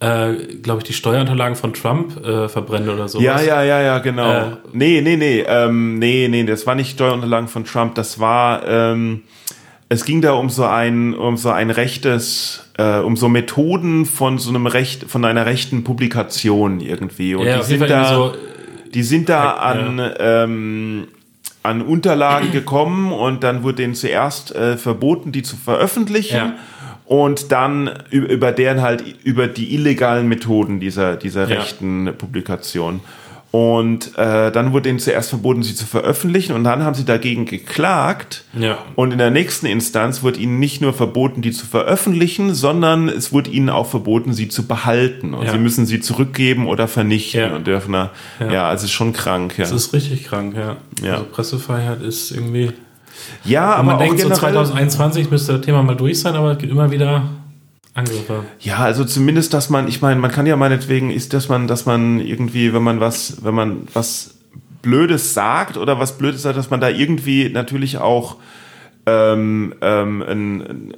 äh, glaube ich, die Steuerunterlagen von Trump äh, verbrennen oder sowas. Ja, ja, ja, ja, genau. Äh, nee, nee, nee, ähm, nee, nee, das war nicht Steuerunterlagen von Trump, das war, ähm, es ging da um so ein, um so ein rechtes, äh, um so Methoden von so einem Recht, von einer rechten Publikation irgendwie. Und Ja, die sind da, irgendwie die sind da Ja. an, ähm, an Unterlagen gekommen und dann wurde denen zuerst äh, verboten, die zu veröffentlichen. Ja. Und dann über deren halt über die illegalen Methoden dieser, dieser rechten Publikation. Und äh, dann wurde ihnen zuerst verboten, sie zu veröffentlichen und dann haben sie dagegen geklagt. Ja. Und in der nächsten Instanz wurde ihnen nicht nur verboten, die zu veröffentlichen, sondern es wurde ihnen auch verboten, sie zu behalten. Und Ja. sie müssen sie zurückgeben oder vernichten Ja. und dürfen da, ja. Ja. also es ist schon krank. Ja, Das ist richtig krank, ja. Ja. Also Pressefreiheit ist irgendwie. ja aber man denkt, so generell, 2021 müsste das Thema mal durch sein, aber es gibt immer wieder Angriffe. Ja, also zumindest, dass man, ich meine, man kann ja meinetwegen, ist, dass man, dass man irgendwie, wenn man was, wenn man was Blödes sagt oder was Blödes sagt, dass man da irgendwie natürlich auch ähm, ähm,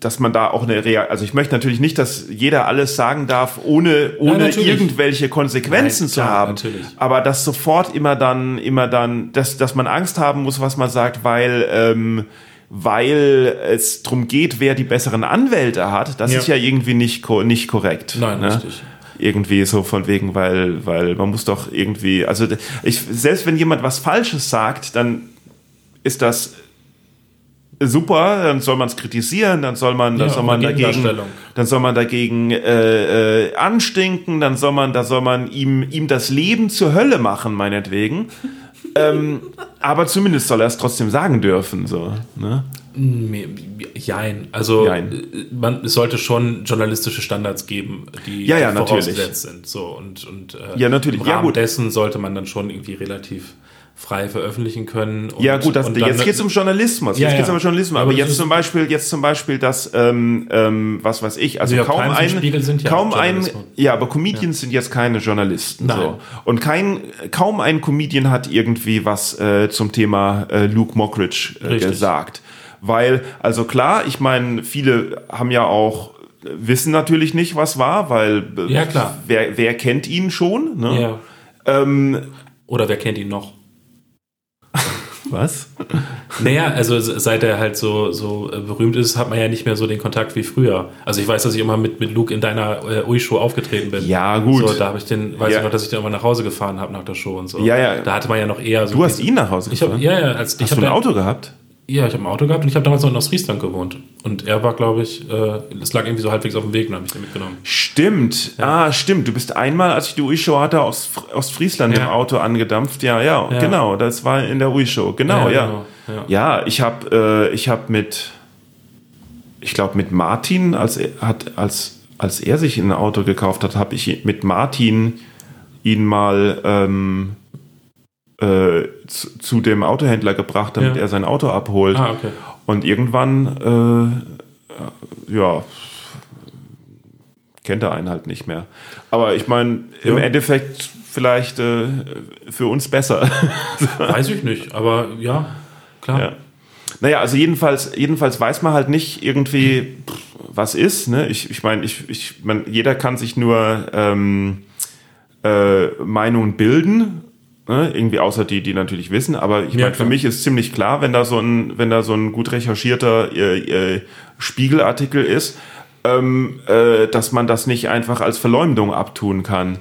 dass man da auch eine Reaktion, also ich möchte natürlich nicht, dass jeder alles sagen darf, ohne, ohne natürlich. irgendwelche Konsequenzen Nein, zu klar, haben. natürlich. Aber dass sofort immer dann, immer dann, dass, dass man Angst haben muss, was man sagt, weil, ähm, weil es drum geht, wer die besseren Anwälte hat, das Ja. ist ja irgendwie nicht, nicht korrekt. Nein, ne? richtig. Irgendwie so von wegen, weil, weil man muss doch irgendwie, also ich, selbst wenn jemand was Falsches sagt, dann ist das super, dann soll man es kritisieren, dann soll man, dann Ja, soll man dagegen, dann soll man dagegen äh, äh, anstinken, dann soll man, da soll man ihm, ihm das Leben zur Hölle machen, meinetwegen. Ähm, aber zumindest soll er es trotzdem sagen dürfen, so. Ne? Jein. Also Jein. äh, Man, es sollte schon journalistische Standards geben, die Ja, ja, die natürlich. vorausgesetzt sind. So, und, und äh, Ja, natürlich. im Ja, Rahmen gut. dessen sollte man dann schon irgendwie relativ frei veröffentlichen können. Und, Ja gut, das, und dann- jetzt geht es um Journalismus. Ja, jetzt geht es ja. um Journalismus. Aber Aber jetzt zum Beispiel, jetzt zum Beispiel, dass ähm, ähm, was weiß ich, also York kaum ein, Spiegel sind ja kaum ein, ja, aber Comedians sind jetzt keine Journalisten. Nein. So. Und kein, kaum ein Comedian hat irgendwie was äh, zum Thema äh, Luke Mockridge äh, gesagt, weil also klar, ich meine, viele haben ja auch wissen natürlich nicht, was war, weil Ja, klar. wer wer kennt ihn schon? Ne? Ja. Ähm, Oder wer kennt ihn noch? Was? Naja, also se- seit er halt so, so äh, berühmt ist, hat man ja nicht mehr so den Kontakt wie früher. Also ich weiß, dass ich immer mit, mit Luke in deiner äh, Ui-Show aufgetreten bin. Ja, gut. So, da habe ich den, weiß Ja. ich noch, dass ich den immer nach Hause gefahren habe nach der Show und so. Ja, ja. Da hatte man ja noch eher so. Du hast ihn nach Hause Ich hab, gefahren? ja, ja, als, ich Hast hab du ein Auto gehabt? Ja, ich habe ein Auto gehabt und ich habe damals noch in Ostfriesland gewohnt. Und er war, glaube ich, äh, es lag irgendwie so halbwegs auf dem Weg und habe ich den mitgenommen. Stimmt. Ah, stimmt. Du bist einmal, als ich die Ui-Show hatte, aus Fr- Ostfriesland Ja. im Auto angedampft. Ja, ja, Ja. genau. Das war in der Ui-Show. Genau, Ja, ja. genau, ja. Ja, ich habe äh, ich hab mit, ich glaube, mit Martin, als er, hat, als, als er sich ein Auto gekauft hat, habe ich mit Martin ihn mal ähm, äh, zu, zu dem Autohändler gebracht, damit Ja. er sein Auto abholt. Ah, okay. Und irgendwann, äh, ja, kennt er einen halt nicht mehr. Aber ich meine, im Ja. Endeffekt vielleicht äh, für uns besser. Weiß ich nicht, aber ja, klar. ja. Naja, also jedenfalls, jedenfalls weiß man halt nicht irgendwie, pff, was ist. Ne? Ich, ich meine, ich, ich, man, jeder kann sich nur ähm, äh, Meinungen bilden. Ne? Irgendwie außer die, die natürlich wissen. Aber ich Ja, meine, für mich ist ziemlich klar, wenn da so ein, wenn da so ein gut recherchierter äh, äh, Spiegelartikel ist, ähm, äh, dass man das nicht einfach als Verleumdung abtun kann.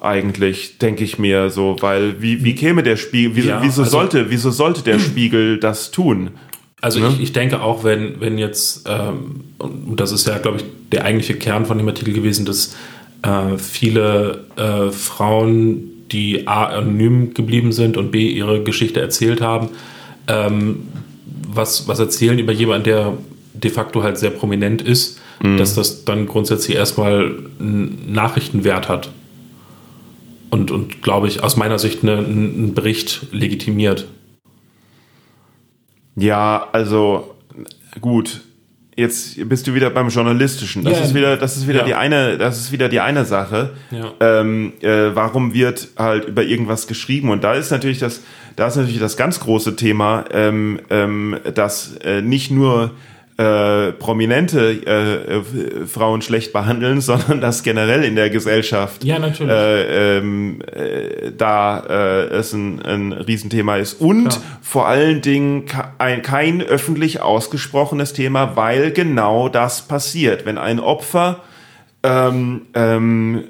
Eigentlich, denke ich mir so, weil wie, wie käme der Spiegel, wieso, Ja, wieso also- sollte, wieso sollte der Spiegel das tun? Also Ne? ich, ich denke auch, wenn, wenn jetzt, ähm, und das ist ja, glaube ich, der eigentliche Kern von dem Artikel gewesen, dass äh, viele äh, Frauen, die A, anonym geblieben sind und B, ihre Geschichte erzählt haben, ähm, was, was erzählen über jemanden, der de facto halt sehr prominent ist, dass das dann grundsätzlich erstmal einen Nachrichtenwert hat. Und, und glaube ich, aus meiner Sicht eine, einen Bericht legitimiert. Ja, also gut. Jetzt bist du wieder beim Journalistischen. Das Ja. ist wieder, das ist wieder Ja. die eine, das ist wieder die eine Sache. Ja. Ähm, äh, warum wird halt über irgendwas geschrieben? Und da ist natürlich das, da ist natürlich das ganz große Thema, ähm, ähm, dass äh, nicht nur äh, prominente äh, äh, Frauen schlecht behandeln, sondern dass generell in der Gesellschaft Ja, natürlich. äh, ähm, äh, da es ein, ein Riesenthema ist. Und Klar. vor allen Dingen ein, kein öffentlich ausgesprochenes Thema, weil genau das passiert. Wenn ein Opfer ähm, ähm,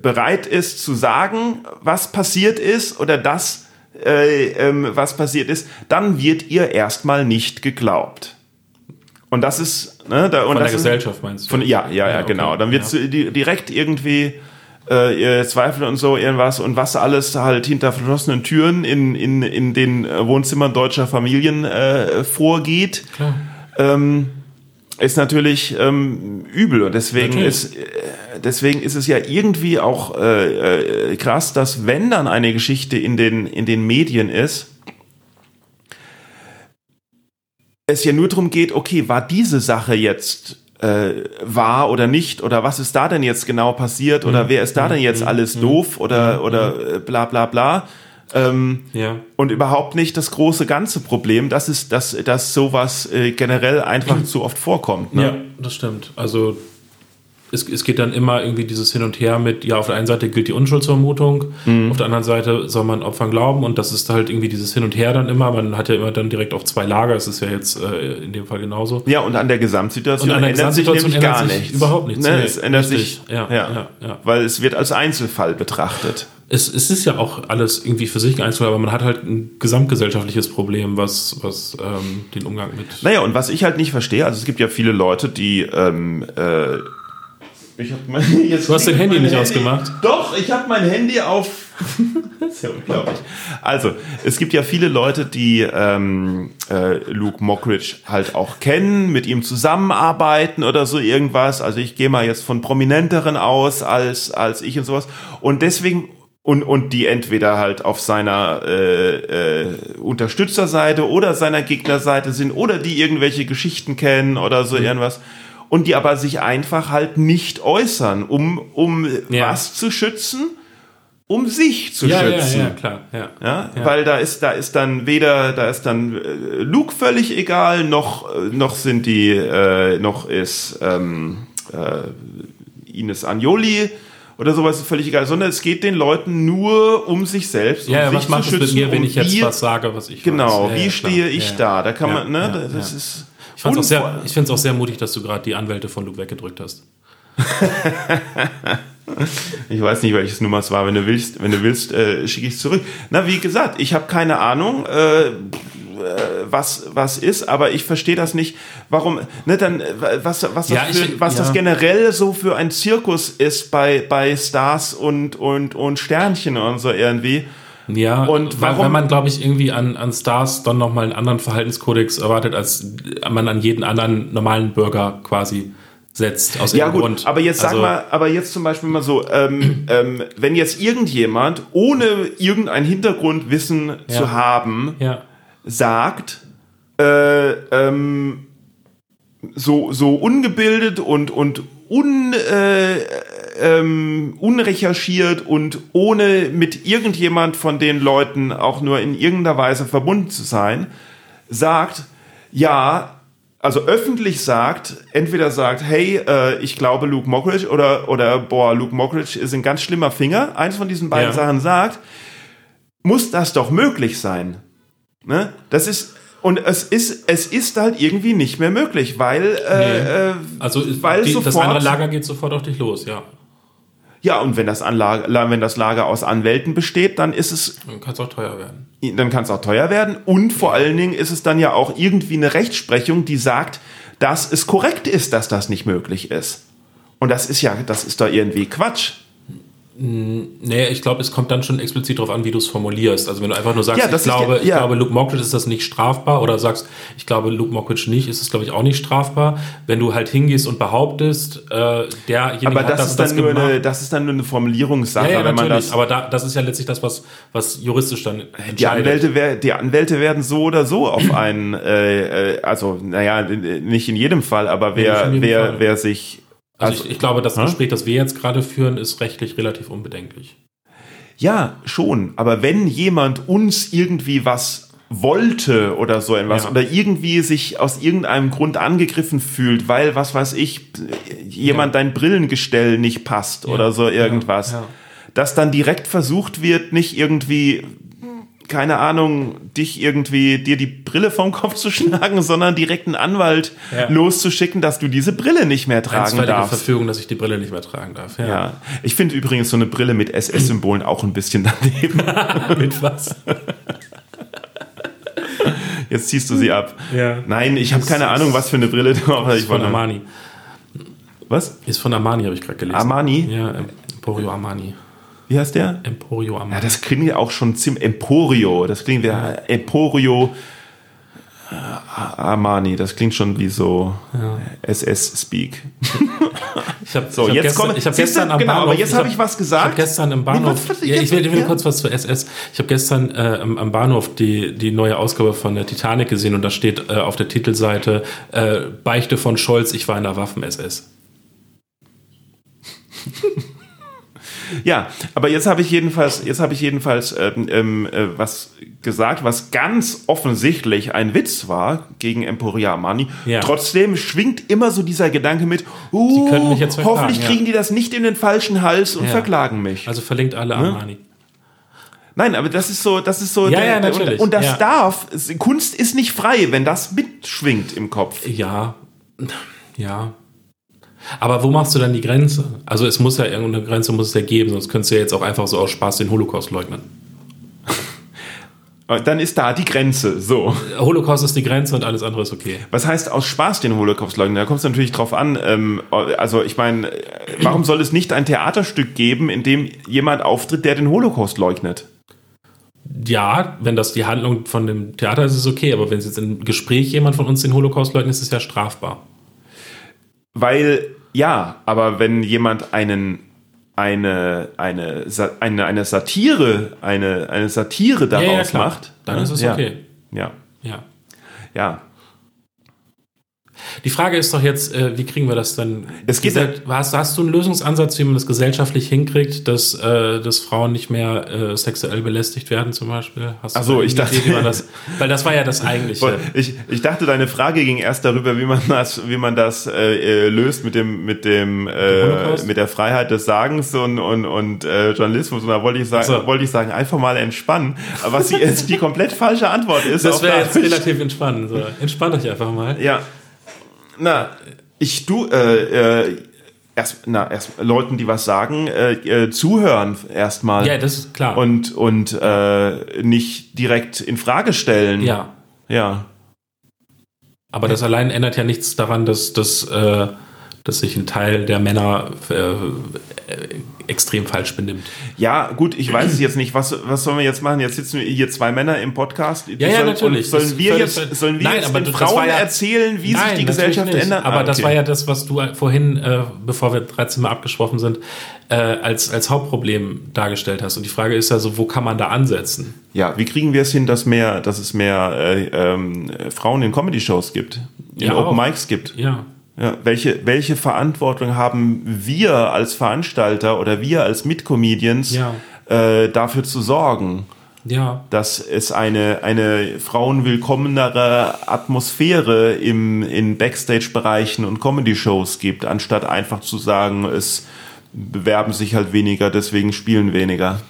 bereit ist zu sagen, was passiert ist oder das, äh, ähm, was passiert ist, dann wird ihr erstmal nicht geglaubt. Und das ist, ne, da, Von der ist- Gesellschaft meinst du? von, ja, ja, ja, okay. genau. Dann wird Ja. di- direkt irgendwie äh, Zweifel und so irgendwas und was alles halt hinter verschlossenen Türen in, in, in den äh, Wohnzimmern deutscher Familien äh, vorgeht, Klar. ähm, ist natürlich ähm, übel. Und deswegen Natürlich. ist, äh, deswegen ist es ja irgendwie auch äh, äh, krass, dass wenn dann eine Geschichte in den, in den Medien ist, es ja nur darum geht, okay, war diese Sache jetzt äh, wahr oder nicht? Oder was ist da denn jetzt genau passiert? Oder wer ist da denn jetzt alles doof? Oder oder äh, bla bla bla ähm, Ja. und überhaupt nicht das große ganze Problem, dass es dass dass sowas äh, generell einfach zu oft vorkommt. Ne? Ja, das stimmt. Also es, es geht dann immer irgendwie dieses Hin und Her mit, ja, auf der einen Seite gilt die Unschuldsvermutung, Mhm. auf der anderen Seite soll man Opfern glauben und das ist halt irgendwie dieses Hin und Her dann immer. Man hat ja immer dann direkt auf zwei Lager, es ist ja jetzt äh, in dem Fall genauso. Ja, und an der Gesamtsituation Und an der ändert sich Gesamtsituation nämlich gar sich nichts. überhaupt nichts. Ne? Nee, es ändert richtig. sich, Ja, ja, ja. weil es wird als Einzelfall betrachtet. Es, es ist ja auch alles irgendwie für sich einzeln, aber man hat halt ein gesamtgesellschaftliches Problem, was, was ähm, den Umgang mit. Naja, und was ich halt nicht verstehe, also es gibt ja viele Leute, die ähm, äh, ich hab mein, jetzt Du hast dein Handy nicht ausgemacht? Doch, ich habe mein Handy auf. das ist ja unglaublich. Also, es gibt ja viele Leute, die ähm, äh, Luke Mockridge halt auch kennen, mit ihm zusammenarbeiten oder so irgendwas. Also ich gehe mal jetzt von prominenteren aus als als ich und sowas. Und deswegen und, und die entweder halt auf seiner äh, äh, Unterstützerseite oder seiner Gegnerseite sind oder die irgendwelche Geschichten kennen oder Mhm. so irgendwas und die aber sich einfach halt nicht äußern, um, um Ja. was zu schützen, um sich zu ja, schützen. ja, klar. Ja. Ja, Ja. weil da ist, da ist dann weder, da ist dann äh, Luke völlig egal, noch, äh, noch sind die, äh, noch ist ähm, äh, Ines Agnoli oder sowas ist völlig egal, sondern es geht den Leuten nur um sich selbst, um Ja, sich was macht zu es mit schützen. mir, wenn ich jetzt was sage, was ich Genau, weiß? Ja, wie ja, stehe klar. ich da? Da kann man, ne, das ist. Ich auch ich finde es auch sehr mutig, dass du gerade die Anwälte von Luke weggedrückt hast. Ich weiß nicht, welches Nummer es war. Wenn du willst, wenn du willst, äh, schicke ich es zurück. Na, wie gesagt, ich habe keine Ahnung, äh, äh, was was ist, aber ich verstehe das nicht. Warum? Ne, dann äh, was was Ja, das, ich- für, was das ja. generell so für ein Zirkus ist bei bei Stars und und und Sternchen und so irgendwie. Ja, Und weil, warum- weil man, glaube ich, irgendwie an, an Stars dann nochmal einen anderen Verhaltenskodex erwartet, als man an jeden anderen normalen Bürger quasi setzt. Aus Ja irgendeinem gut, Grund. aber jetzt sag Also, mal, aber jetzt zum Beispiel mal so, ähm, ähm, wenn jetzt irgendjemand ohne irgendein Hintergrundwissen Ja. zu haben Ja, sagt, äh, ähm, so, so ungebildet und, und un, äh, ähm, unrecherchiert und ohne mit irgendjemand von den Leuten auch nur in irgendeiner Weise verbunden zu sein, sagt, ja, also öffentlich sagt, entweder sagt, hey, äh, ich glaube Luke Mockridge oder, oder boah, Luke Mockridge ist ein ganz schlimmer Finger, eins von diesen beiden Ja. Sachen sagt, muss das doch möglich sein. Ne? Das ist und es ist es ist halt irgendwie nicht mehr möglich, weil äh, äh, also weil die, das sofort andere Lager geht sofort auf dich los, ja. Ja und wenn das Anlage, wenn das Lager aus Anwälten besteht, dann ist es Dann kann es auch teuer werden. dann kann es auch teuer werden und vor allen Dingen ist es dann ja auch irgendwie eine Rechtsprechung, die sagt, dass es korrekt ist, dass das nicht möglich ist. Und das ist ja, das ist doch irgendwie Quatsch. Nee, ich glaube, es kommt dann schon explizit darauf an, wie du es formulierst. Also wenn du einfach nur sagst, Ja, ich, das glaube, ja- ich ja. glaube, Luke Mockridge ist das nicht strafbar oder sagst, ich glaube, Luke Mockridge nicht, ist es, glaube ich, auch nicht strafbar. Wenn du halt hingehst und behauptest, äh, derjenige Aber hat das, das, ist das dann nur gemacht. eine, das ist dann nur eine Formulierungssache, ja, ja, wenn man das. aber da, das ist ja letztlich das, was, was juristisch dann entscheidet. Die Anwälte, wer, die Anwälte werden so oder so auf einen, äh, äh, also naja, nicht in jedem Fall, aber wer, wer, Fall. wer sich. Also, ich, ich glaube, das? Gespräch, das wir jetzt gerade führen, ist rechtlich relativ unbedenklich. Ja, schon. Aber wenn jemand uns irgendwie was wollte oder so etwas Ja. oder irgendwie sich aus irgendeinem Grund angegriffen fühlt, weil, was weiß ich, jemand dein Brillengestell nicht passt oder so irgendwas, ja. dass dann direkt versucht wird, nicht irgendwie, keine Ahnung, dich irgendwie, dir die Brille vom Kopf zu schlagen, sondern direkt einen Anwalt Ja. loszuschicken, dass du diese Brille nicht mehr tragen darfst. Verfügung, dass ich die Brille nicht mehr tragen darf. Ja. Ja, ich finde übrigens so eine Brille mit SS-Symbolen auch ein bisschen daneben. Mit was? Jetzt ziehst du sie ab. Ja. Nein, ich habe keine Ahnung, was für eine Brille du hast. Ist von Armani. Was? Ist von Armani, habe ich gerade gelesen. Armani? Ja, Emporio Armani. Wie heißt der? Emporio Armani. Ja, das klingt ja auch schon ziemlich Emporio. Das klingt wie Emporio äh, Armani. Das klingt schon wie so SS-Speak. Ich habe So, ich hab jetzt gestern, ich hab du, gestern am genau, Bahnhof. aber jetzt hab ich was gesagt. Ich habe gestern im Bahnhof. was- was- ja, ich will, ich will ja. kurz was zu SS. Ich habe gestern äh, am, am Bahnhof die, die neue Ausgabe von der Titanic gesehen und da steht äh, auf der Titelseite äh, Beichte von Scholz, ich war in der Waffen-SS. Ja, aber jetzt habe ich jedenfalls, jetzt habe ich jedenfalls ähm, ähm, äh, was gesagt, was ganz offensichtlich ein Witz war gegen Emporia Armani. Ja. Trotzdem schwingt immer so dieser Gedanke mit, uh, könnten mich jetzt hoffentlich ja. kriegen die das nicht in den falschen Hals und Ja. verklagen mich. Also verlinkt alle Armani. Nein, aber das ist so, das ist so, Ja, der- ja, natürlich, und, und das ja. darf, Kunst ist nicht frei, wenn das mitschwingt im Kopf. Ja, ja. Aber wo machst du dann die Grenze? Also es muss ja irgendeine Grenze muss es ja geben, sonst könntest du ja jetzt auch einfach so aus Spaß den Holocaust leugnen. Dann ist da die Grenze, so. Holocaust ist die Grenze und alles andere ist okay. Was heißt aus Spaß den Holocaust leugnen? Da kommt es natürlich drauf an. Ähm, also ich meine, warum soll es nicht ein Theaterstück geben, in dem jemand auftritt, der den Holocaust leugnet? Ja, wenn das die Handlung von dem Theater ist, ist es okay, aber wenn es jetzt im Gespräch jemand von uns den Holocaust leugnet, ist es ja strafbar. Weil, ja, aber wenn jemand einen, eine, eine, eine, eine Satire, eine, eine Satire Ja, ja, daraus klar. macht, Dann ja, ist es ja, okay. Ja, Ja. ja. Die Frage ist doch jetzt, äh, wie kriegen wir das denn? Es geht Gesell- hast, hast du einen Lösungsansatz, wie man das gesellschaftlich hinkriegt, dass, äh, dass Frauen nicht mehr äh, sexuell belästigt werden, zum Beispiel? Hast du Ach so, ich dachte- Idee, das, weil das war ja das Eigentliche. Ich, ich dachte, deine Frage ging erst darüber, wie man das, wie man das äh, äh, löst mit dem, mit dem, äh, mit der Freiheit des Sagens und und, und Journalismus. Und da wollte ich sagen, so. wollte ich sagen, einfach mal entspannen. Aber was die, die komplett falsche Antwort ist. Das wäre jetzt relativ entspannend. So. Entspannt euch einfach mal. Ja. Na, ich du äh, äh, erst, na, erst Leuten, die was sagen, äh, äh, zuhören erstmal. Ja, das ist klar. Und und äh, nicht direkt in Frage stellen. ja, Ja. aber das allein ändert ja nichts daran, dass, dass, äh, dass sich ein Teil der Männer äh, extrem falsch benimmt. Ja, gut, ich weiß es jetzt nicht. Was, was sollen wir jetzt machen? Jetzt sitzen wir hier zwei Männer im Podcast. Ja, ja, sollen, natürlich. Sollen Das wir jetzt, sollen wir Nein, jetzt aber den das Frauen ja- erzählen, wie sich die Gesellschaft nicht. ändert? Aber Ah, das okay. war ja das, was du vorhin, äh, bevor wir 13 Mal abgesprochen sind, äh, als, als Hauptproblem dargestellt hast. Und die Frage ist ja so, wo kann man da ansetzen? Ja, wie kriegen wir es hin, dass mehr, dass es mehr äh, ähm, Frauen in Comedy-Shows gibt, in Ja, Open. Mics gibt? Ja. Ja, welche, welche Verantwortung haben wir als Veranstalter oder wir als Mitcomedians Ja. äh, dafür zu sorgen, Ja. dass es eine, eine frauenwillkommenere Atmosphäre im, in Backstage-Bereichen und Comedy-Shows gibt, anstatt einfach zu sagen, es bewerben sich halt weniger, deswegen spielen weniger.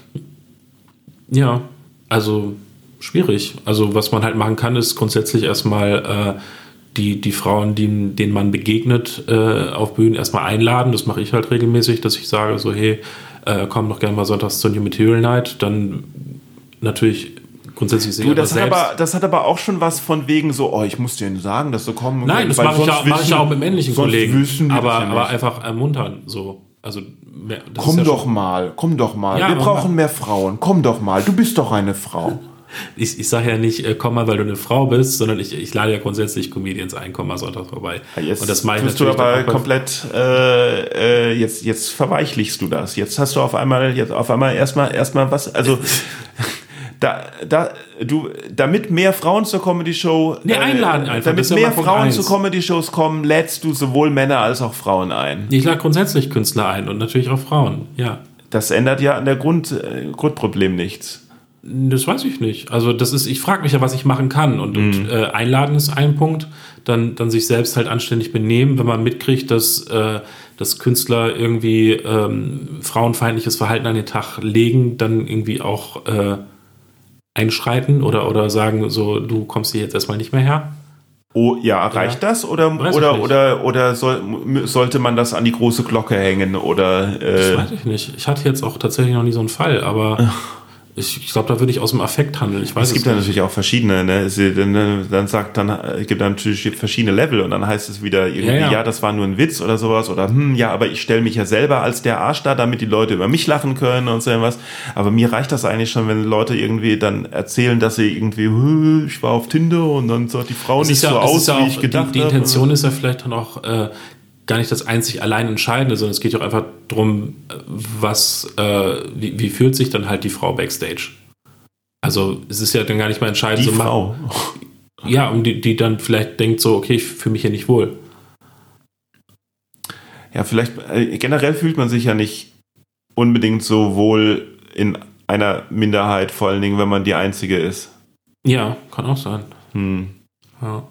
Ja. Also schwierig. Also was man halt machen kann, ist grundsätzlich erstmal äh, die, die Frauen, die, denen man begegnet, äh, auf Bühnen erstmal einladen. Das mache ich halt regelmäßig, dass ich sage so, hey, äh, komm doch gerne mal sonntags zur New Material Night. Dann natürlich grundsätzlich sehr Du, das hat, aber, das hat aber auch schon was von wegen so, oh, ich muss denen sagen, dass du kommen Nein, das mache ich, mach ich auch mit männlichen Kollegen. Aber, aber einfach ermuntern. So. Also Komm ja doch mal, komm doch mal. Ja, Wir brauchen mehr Frauen. Komm doch mal. Du bist doch eine Frau. Ich, ich sage ja nicht, äh, komm mal, weil du eine Frau bist, sondern ich, ich lade ja grundsätzlich Comedians ein, komm mal Sonntag vorbei. Jetzt und das mache ich tust du natürlich aber komplett, äh, äh, jetzt, jetzt verweichlichst du das. Jetzt hast du auf einmal, jetzt auf einmal erstmal, erstmal was, also, da, da, du, damit mehr Frauen zur Comedy-Show, Nee, einladen einfach, damit ja mehr Frauen eins. zu Comedy-Shows kommen, lädst du sowohl Männer als auch Frauen ein. Ich lade grundsätzlich Künstler ein und natürlich auch Frauen, ja. Das ändert ja an der Grund, äh, Grundproblem nichts. Das weiß ich nicht. Also das ist, ich frage mich ja, was ich machen kann. Und, und äh, einladen ist ein Punkt. Dann, dann sich selbst halt anständig benehmen, wenn man mitkriegt, dass, äh, dass Künstler irgendwie ähm, frauenfeindliches Verhalten an den Tag legen, dann irgendwie auch äh, einschreiten oder, oder sagen, so, du kommst hier jetzt erstmal nicht mehr her. Oh, ja, reicht das oder Weiß oder oder oder soll, sollte man das an die große Glocke hängen oder Das äh, weiß ich nicht. Ich hatte jetzt auch tatsächlich noch nie so einen Fall, aber ich, ich glaube, da würde ich aus dem Affekt handeln. Ich weiß es gibt ja natürlich auch verschiedene, ne? Es, dann, dann sagt dann es gibt dann natürlich verschiedene Level und dann heißt es wieder irgendwie Ja, ja, ja. das war nur ein Witz oder sowas oder hm, ja, aber ich stelle mich ja selber als der Arsch da, damit die Leute über mich lachen können und so was. Aber mir reicht das eigentlich schon, wenn Leute irgendwie dann erzählen, dass sie irgendwie "Hö, ich war auf Tinder und dann sah die Frau nicht ja, so aus, wie ich gedacht die, die habe. Intention ist ja vielleicht dann auch äh, gar nicht das einzig allein Entscheidende, sondern es geht ja auch einfach darum, was, äh, wie, wie fühlt sich dann halt die Frau backstage. Also es ist ja dann gar nicht mal entscheidend, die so, Frau. ja, um die, die dann vielleicht denkt so, okay, ich fühle mich hier nicht wohl. Ja, vielleicht äh, generell fühlt man sich ja nicht unbedingt so wohl in einer Minderheit, vor allen Dingen, wenn man die Einzige ist. Ja, kann auch sein. Hm. Ja.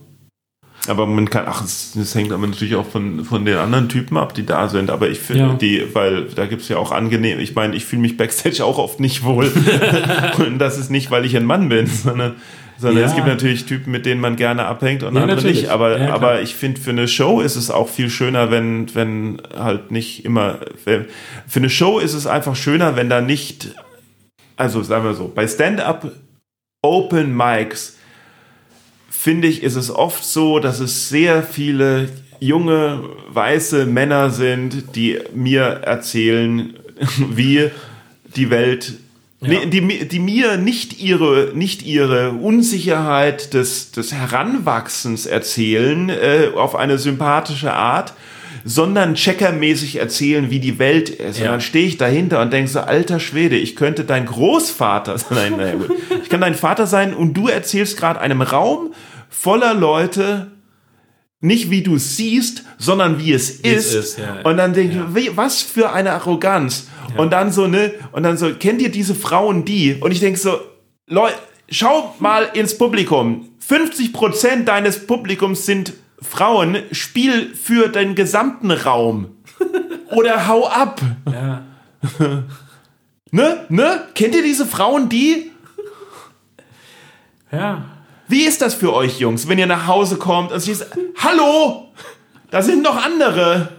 Aber man kann, ach, es, es hängt aber natürlich auch von, von den anderen Typen ab, die da sind. Aber ich finde Ja. die, weil da gibt's ja auch angenehm, ich meine, ich fühle mich Backstage auch oft nicht wohl. Und das ist nicht, weil ich ein Mann bin, sondern, sondern Ja. es gibt natürlich Typen, mit denen man gerne abhängt und Ja, andere natürlich. nicht. Aber, Ja, aber ich finde, für eine Show ist es auch viel schöner, wenn, wenn halt nicht immer, für eine Show ist es einfach schöner, wenn da nicht, also sagen wir so, bei Stand-up Open Mics finde ich, ist es oft so, dass es sehr viele junge, weiße Männer sind, die mir erzählen, wie die Welt, Ja. die, die mir nicht ihre, nicht ihre Unsicherheit des, des Heranwachsens erzählen, äh, auf eine sympathische Art, sondern checkermäßig erzählen, wie die Welt ist. Und Ja. dann stehe ich dahinter und denke so, alter Schwede, ich könnte dein Großvater sein. Naja, gut. Ich kann dein Vater sein und du erzählst gerade einem Raum voller Leute, nicht wie du siehst, sondern wie es Wie es ist. ist, ja. Und dann denke ich, was für eine Arroganz. Und dann so, ne, und dann so, kennt ihr diese Frauen die? Und ich denke so, Leute, schau mal ins Publikum. 50% deines Publikums sind Frauen. Spiel für den gesamten Raum. Oder hau ab. Ja. Ne? Ne? Kennt ihr diese Frauen die? ja. Wie ist das für euch, Jungs, wenn ihr nach Hause kommt und sie sagt, hallo, da sind noch andere.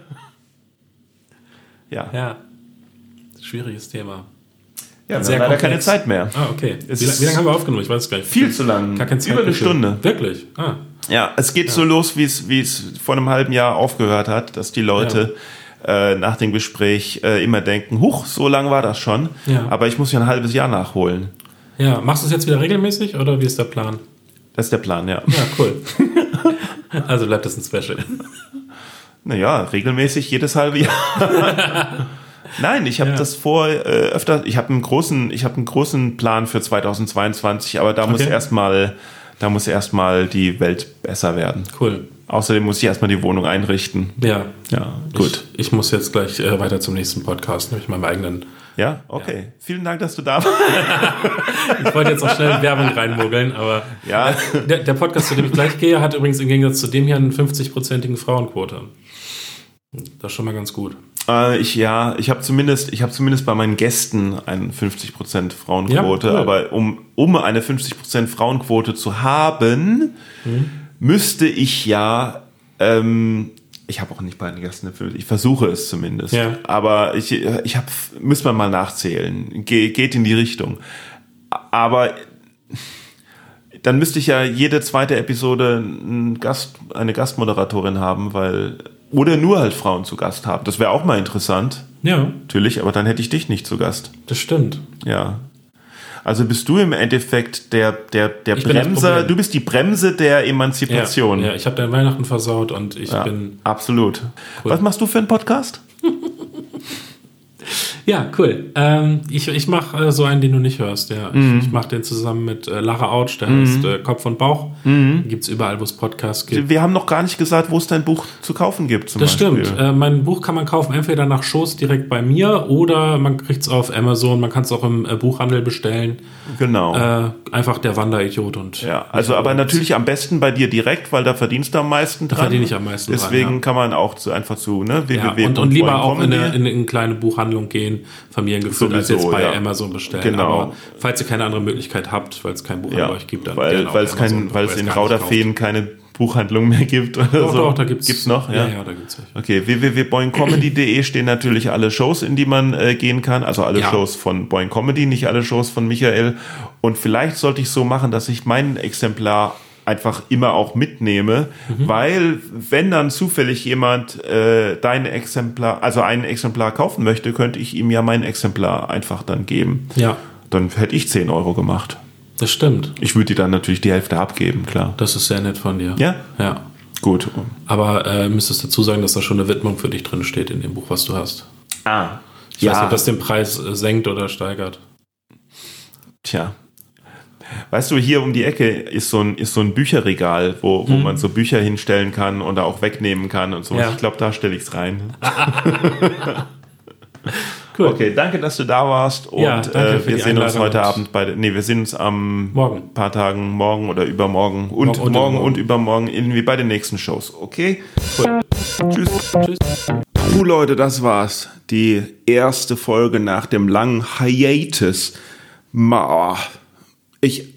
Ja, Ja. Schwieriges Thema. ja wir sehr haben leider keine. Zeit mehr. Ah, okay. Es Wie, ist wie lange haben wir aufgenommen? Ich weiß es gar nicht. Viel zu lang. Gar kein Über eine Zeitgefühl. Stunde. Wirklich? Ah. Ja, es geht so los, wie es, wie es vor einem halben Jahr aufgehört hat, dass die Leute äh, nach dem Gespräch äh, immer denken, huch, so lang war das schon. Ja. Aber ich muss ja ein halbes Jahr nachholen. Ja, machst du es jetzt wieder regelmäßig oder wie ist der Plan? Das ist der Plan, ja. Ja, cool. also bleibt das ein Special. Naja, regelmäßig jedes halbe Jahr. Nein, ich habe Ja. das vor äh, öfter. Ich habe einen großen, ich habe einen großen Plan für 2022, aber da muss Okay. erstmal, da muss erstmal die Welt besser werden. Cool. Außerdem muss ich erstmal die Wohnung einrichten. Ja. Ja, gut. Ich, ich muss jetzt gleich äh, weiter zum nächsten Podcast, nämlich meinem eigenen. Ja, okay. Vielen Dank, dass du da warst. Ich wollte jetzt auch schnell Werbung reinmogeln, aber Ja. der, der Podcast, zu dem ich gleich gehe, hat übrigens im Gegensatz zu dem hier einen 50-prozentigen Frauenquote. Das ist schon mal ganz gut. Äh, ich ja, ich habe zumindest, ich habe zumindest bei meinen Gästen eine 50% Frauenquote, Ja, cool. aber um, um eine 50% Frauenquote zu haben, Mhm. müsste ich ja, ähm, ich habe auch nicht bei den Gästen 50, ich versuche es zumindest, Ja. aber ich, ich habe, müsste man mal nachzählen, Ge geht in die Richtung. Aber dann müsste ich ja jede zweite Episode einen Gast, eine Gastmoderatorin haben, weil oder nur halt Frauen zu Gast haben. Das wäre auch mal interessant. Ja, Natürlich, aber dann hätte ich dich nicht zu Gast. das stimmt. Ja. Also bist du im Endeffekt der, der, der Ich Bremser, du bist die Bremse der Ja, Emanzipation. ja ich habe dein Weihnachten versaut und ich Ja, bin. absolut. Was machst du für einen Podcast? Ja, cool. Ähm, ich ich mache äh, so einen, den du nicht hörst. Ja. Mhm. Ich, ich mache den zusammen mit äh, Lara Autsch, der heißt äh, Kopf und Bauch. Mhm. Gibt's überall, wo es Podcasts gibt. Wir haben noch gar nicht gesagt, wo es dein Buch zu kaufen gibt. Zum Das Beispiel. stimmt. Äh, mein Buch kann man kaufen, entweder nach Schoß direkt bei mir oder man kriegt es auf Amazon. Man kann es auch im äh, Buchhandel bestellen. Genau. Äh, einfach der Wanderidiot und ja, also aber natürlich am besten bei dir direkt, weil da verdienst du am meisten dran. verdiene ich am meisten dran, Deswegen ja. kann man auch zu, einfach zu ne, ja, www. und, und lieber auch in eine, in eine kleine Buchhandlung gehen, familiengeführt, als Sowieso, jetzt bei ja. Amazon bestellen. Genau. Aber falls ihr keine andere Möglichkeit habt, weil es kein Buch ja, an euch gibt, dann weil, weil es kein, weil es in Rauderfeen keine Buchhandlung mehr gibt. Oder kauft. so. Doch, doch, da gibt's, gibt's noch. Ja, ja, da gibt's welche. Okay, www.boingcomedy.de stehen natürlich alle Shows, in die man äh, gehen kann. Also alle Ja. Shows von Boing Comedy, nicht alle Shows von Michael. Und vielleicht sollte ich so machen, dass ich mein Exemplar einfach immer auch mitnehme, Mhm. weil wenn dann zufällig jemand äh, dein Exemplar, also ein Exemplar kaufen möchte, könnte ich ihm ja mein Exemplar einfach dann geben. Ja, Dann hätte ich 10 Euro gemacht. das stimmt. Ich würde dir dann natürlich die Hälfte abgeben, klar. Das ist sehr nett von dir. Ja? Ja. Gut. Aber äh, müsstest dazu sagen, dass da schon eine Widmung für dich drin steht in dem Buch, was du hast. Ah. Ich weiß nicht, ob das den Preis äh, senkt oder steigert. Tja. Weißt du, hier um die Ecke ist so ein, ist so ein Bücherregal, wo, wo man so Bücher hinstellen kann und da auch wegnehmen kann und so. Ja. Ich glaube, da stelle ich es rein. Cool. Okay, danke, dass du da warst. Und Ja, äh, wir sehen uns heute Abend bei. Nee, wir sehen uns am Morgen. paar Tagen, morgen oder übermorgen. Und Morgen und morgen übermorgen. und übermorgen irgendwie bei den nächsten Shows. Okay? Cool. Tschüss. Tschüss. Puh, Leute, das war's. Die erste Folge nach dem langen Hiatus. Ma, ich,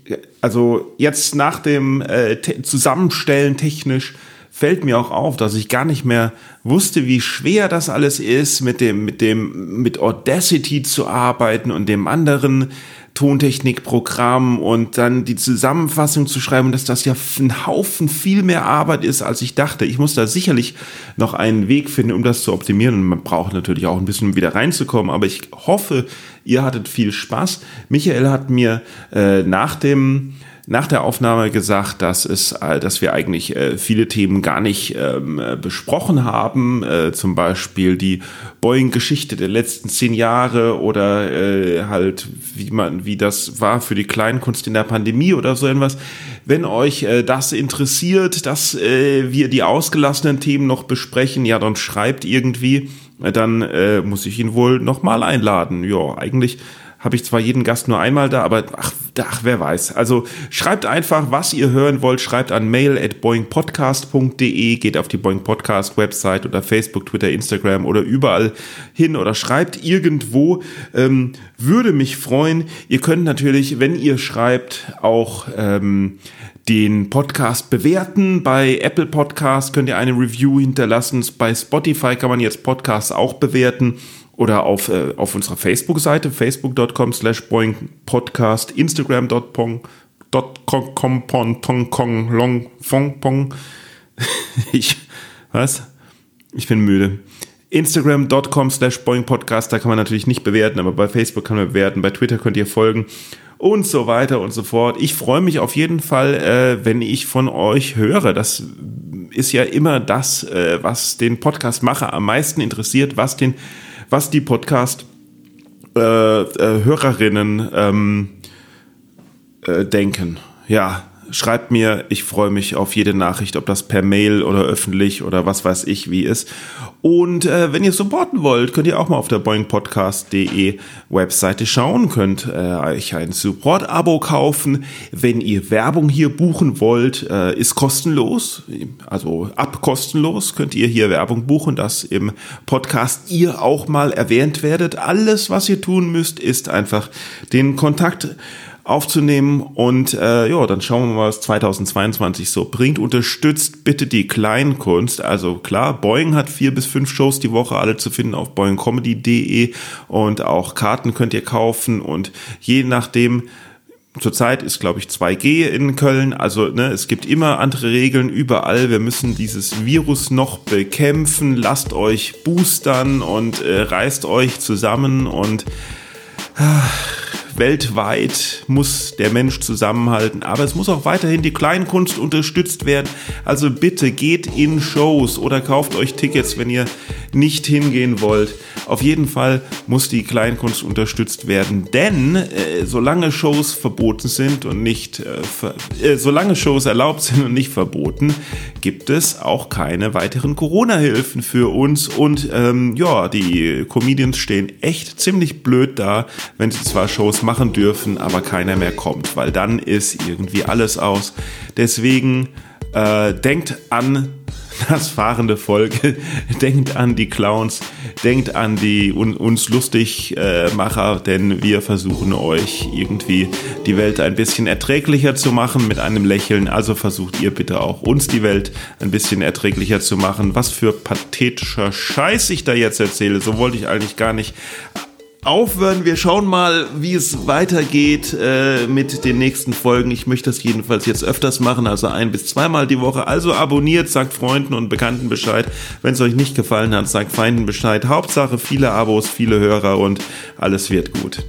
also jetzt nach dem äh, te Zusammenstellen technisch fällt mir auch auf, dass ich gar nicht mehr wusste, wie schwer das alles ist, mit dem, mit dem, mit Audacity zu arbeiten und dem anderen Tontechnikprogramm und dann die Zusammenfassung zu schreiben, dass das ja ein Haufen viel mehr Arbeit ist, als ich dachte. Ich muss da sicherlich noch einen Weg finden, um das zu optimieren. Man braucht natürlich auch ein bisschen um wieder reinzukommen. Aber ich hoffe, ihr hattet viel Spaß. Michael hat mir äh, nach dem nach der Aufnahme gesagt, dass es, äh, dass wir eigentlich äh, viele Themen gar nicht ähm, äh, besprochen haben, zum Beispiel die Boeing-Geschichte der letzten zehn Jahre oder halt wie man, wie das war für die Kleinkunst in der Pandemie oder so irgendwas. Wenn euch das interessiert, dass wir die ausgelassenen Themen noch besprechen, ja, dann schreibt irgendwie, dann muss ich ihn wohl nochmal einladen. Ja, eigentlich habe ich zwar jeden Gast nur einmal da, aber ach, ach, wer weiß. Also schreibt einfach, was ihr hören wollt, schreibt an mail at boingpodcast.de, geht auf die Boing Podcast Website oder Facebook, Twitter, Instagram oder überall hin oder schreibt irgendwo. Ähm, würde mich freuen. Ihr könnt natürlich, wenn ihr schreibt, auch ähm, den Podcast bewerten. Bei Apple Podcast könnt ihr eine Review hinterlassen. Bei Spotify kann man jetzt Podcasts auch bewerten oder auf, äh, auf unserer Facebook-Seite, facebook.com slash podcast, instagram.com long fong pong. Ich, was? Ich bin müde. Instagram.com slash podcast, da kann man natürlich nicht bewerten, aber bei Facebook kann man bewerten, bei Twitter könnt ihr folgen und so weiter und so fort. Ich freue mich auf jeden Fall, äh, wenn ich von euch höre. Das ist ja immer das, äh, was den Podcast-Macher am meisten interessiert, was den was die Podcast-Hörerinnen äh, äh, ähm, äh, denken. Ja, schreibt mir, ich freue mich auf jede Nachricht, ob das per Mail oder öffentlich oder was weiß ich wie ist. Und äh, wenn ihr supporten wollt, könnt ihr auch mal auf der boingpodcast.de Webseite schauen, könnt äh, euch ein Support-Abo kaufen. Wenn ihr Werbung hier buchen wollt, äh, ist kostenlos, also ab kostenlos könnt ihr hier Werbung buchen, dass im Podcast ihr auch mal erwähnt werdet. Alles, was ihr tun müsst, ist einfach den Kontakt aufzunehmen und äh, ja, dann schauen wir mal, was 2022 so bringt. Unterstützt bitte die Kleinkunst. Also klar, Boeing hat vier bis fünf Shows die Woche, alle zu finden auf boingcomedy.de und auch Karten könnt ihr kaufen und je nachdem, Zurzeit ist, glaube ich, 2G in Köln. Also ne, es gibt immer andere Regeln überall. Wir müssen dieses Virus noch bekämpfen. Lasst euch boostern und äh, reißt euch zusammen und äh, weltweit muss der Mensch zusammenhalten. Aber es muss auch weiterhin die Kleinkunst unterstützt werden. Also bitte geht in Shows oder kauft euch Tickets, wenn ihr nicht hingehen wollt. Auf jeden Fall muss die Kleinkunst unterstützt werden, denn äh, solange Shows verboten sind und nicht, äh, äh, solange Shows erlaubt sind und nicht verboten, gibt es auch keine weiteren Corona-Hilfen für uns. Und ähm, ja, die Comedians stehen echt ziemlich blöd da, wenn sie zwar Shows machen dürfen, aber keiner mehr kommt, weil dann ist irgendwie alles aus. Deswegen äh, denkt an das fahrende Volk, denkt an die Clowns, denkt an die un uns Lustigmacher, äh, denn wir versuchen euch irgendwie die Welt ein bisschen erträglicher zu machen mit einem Lächeln. Also versucht ihr bitte auch uns die Welt ein bisschen erträglicher zu machen. Was für pathetischer Scheiß ich da jetzt erzähle, so wollte ich eigentlich gar nicht aufhören. Wir schauen mal, wie es weitergeht äh, mit den nächsten Folgen. Ich möchte das jedenfalls jetzt öfters machen, also ein bis zweimal die Woche. Also abonniert, sagt Freunden und Bekannten Bescheid. Wenn es euch nicht gefallen hat, sagt Feinden Bescheid. Hauptsache viele Abos, viele Hörer und alles wird gut.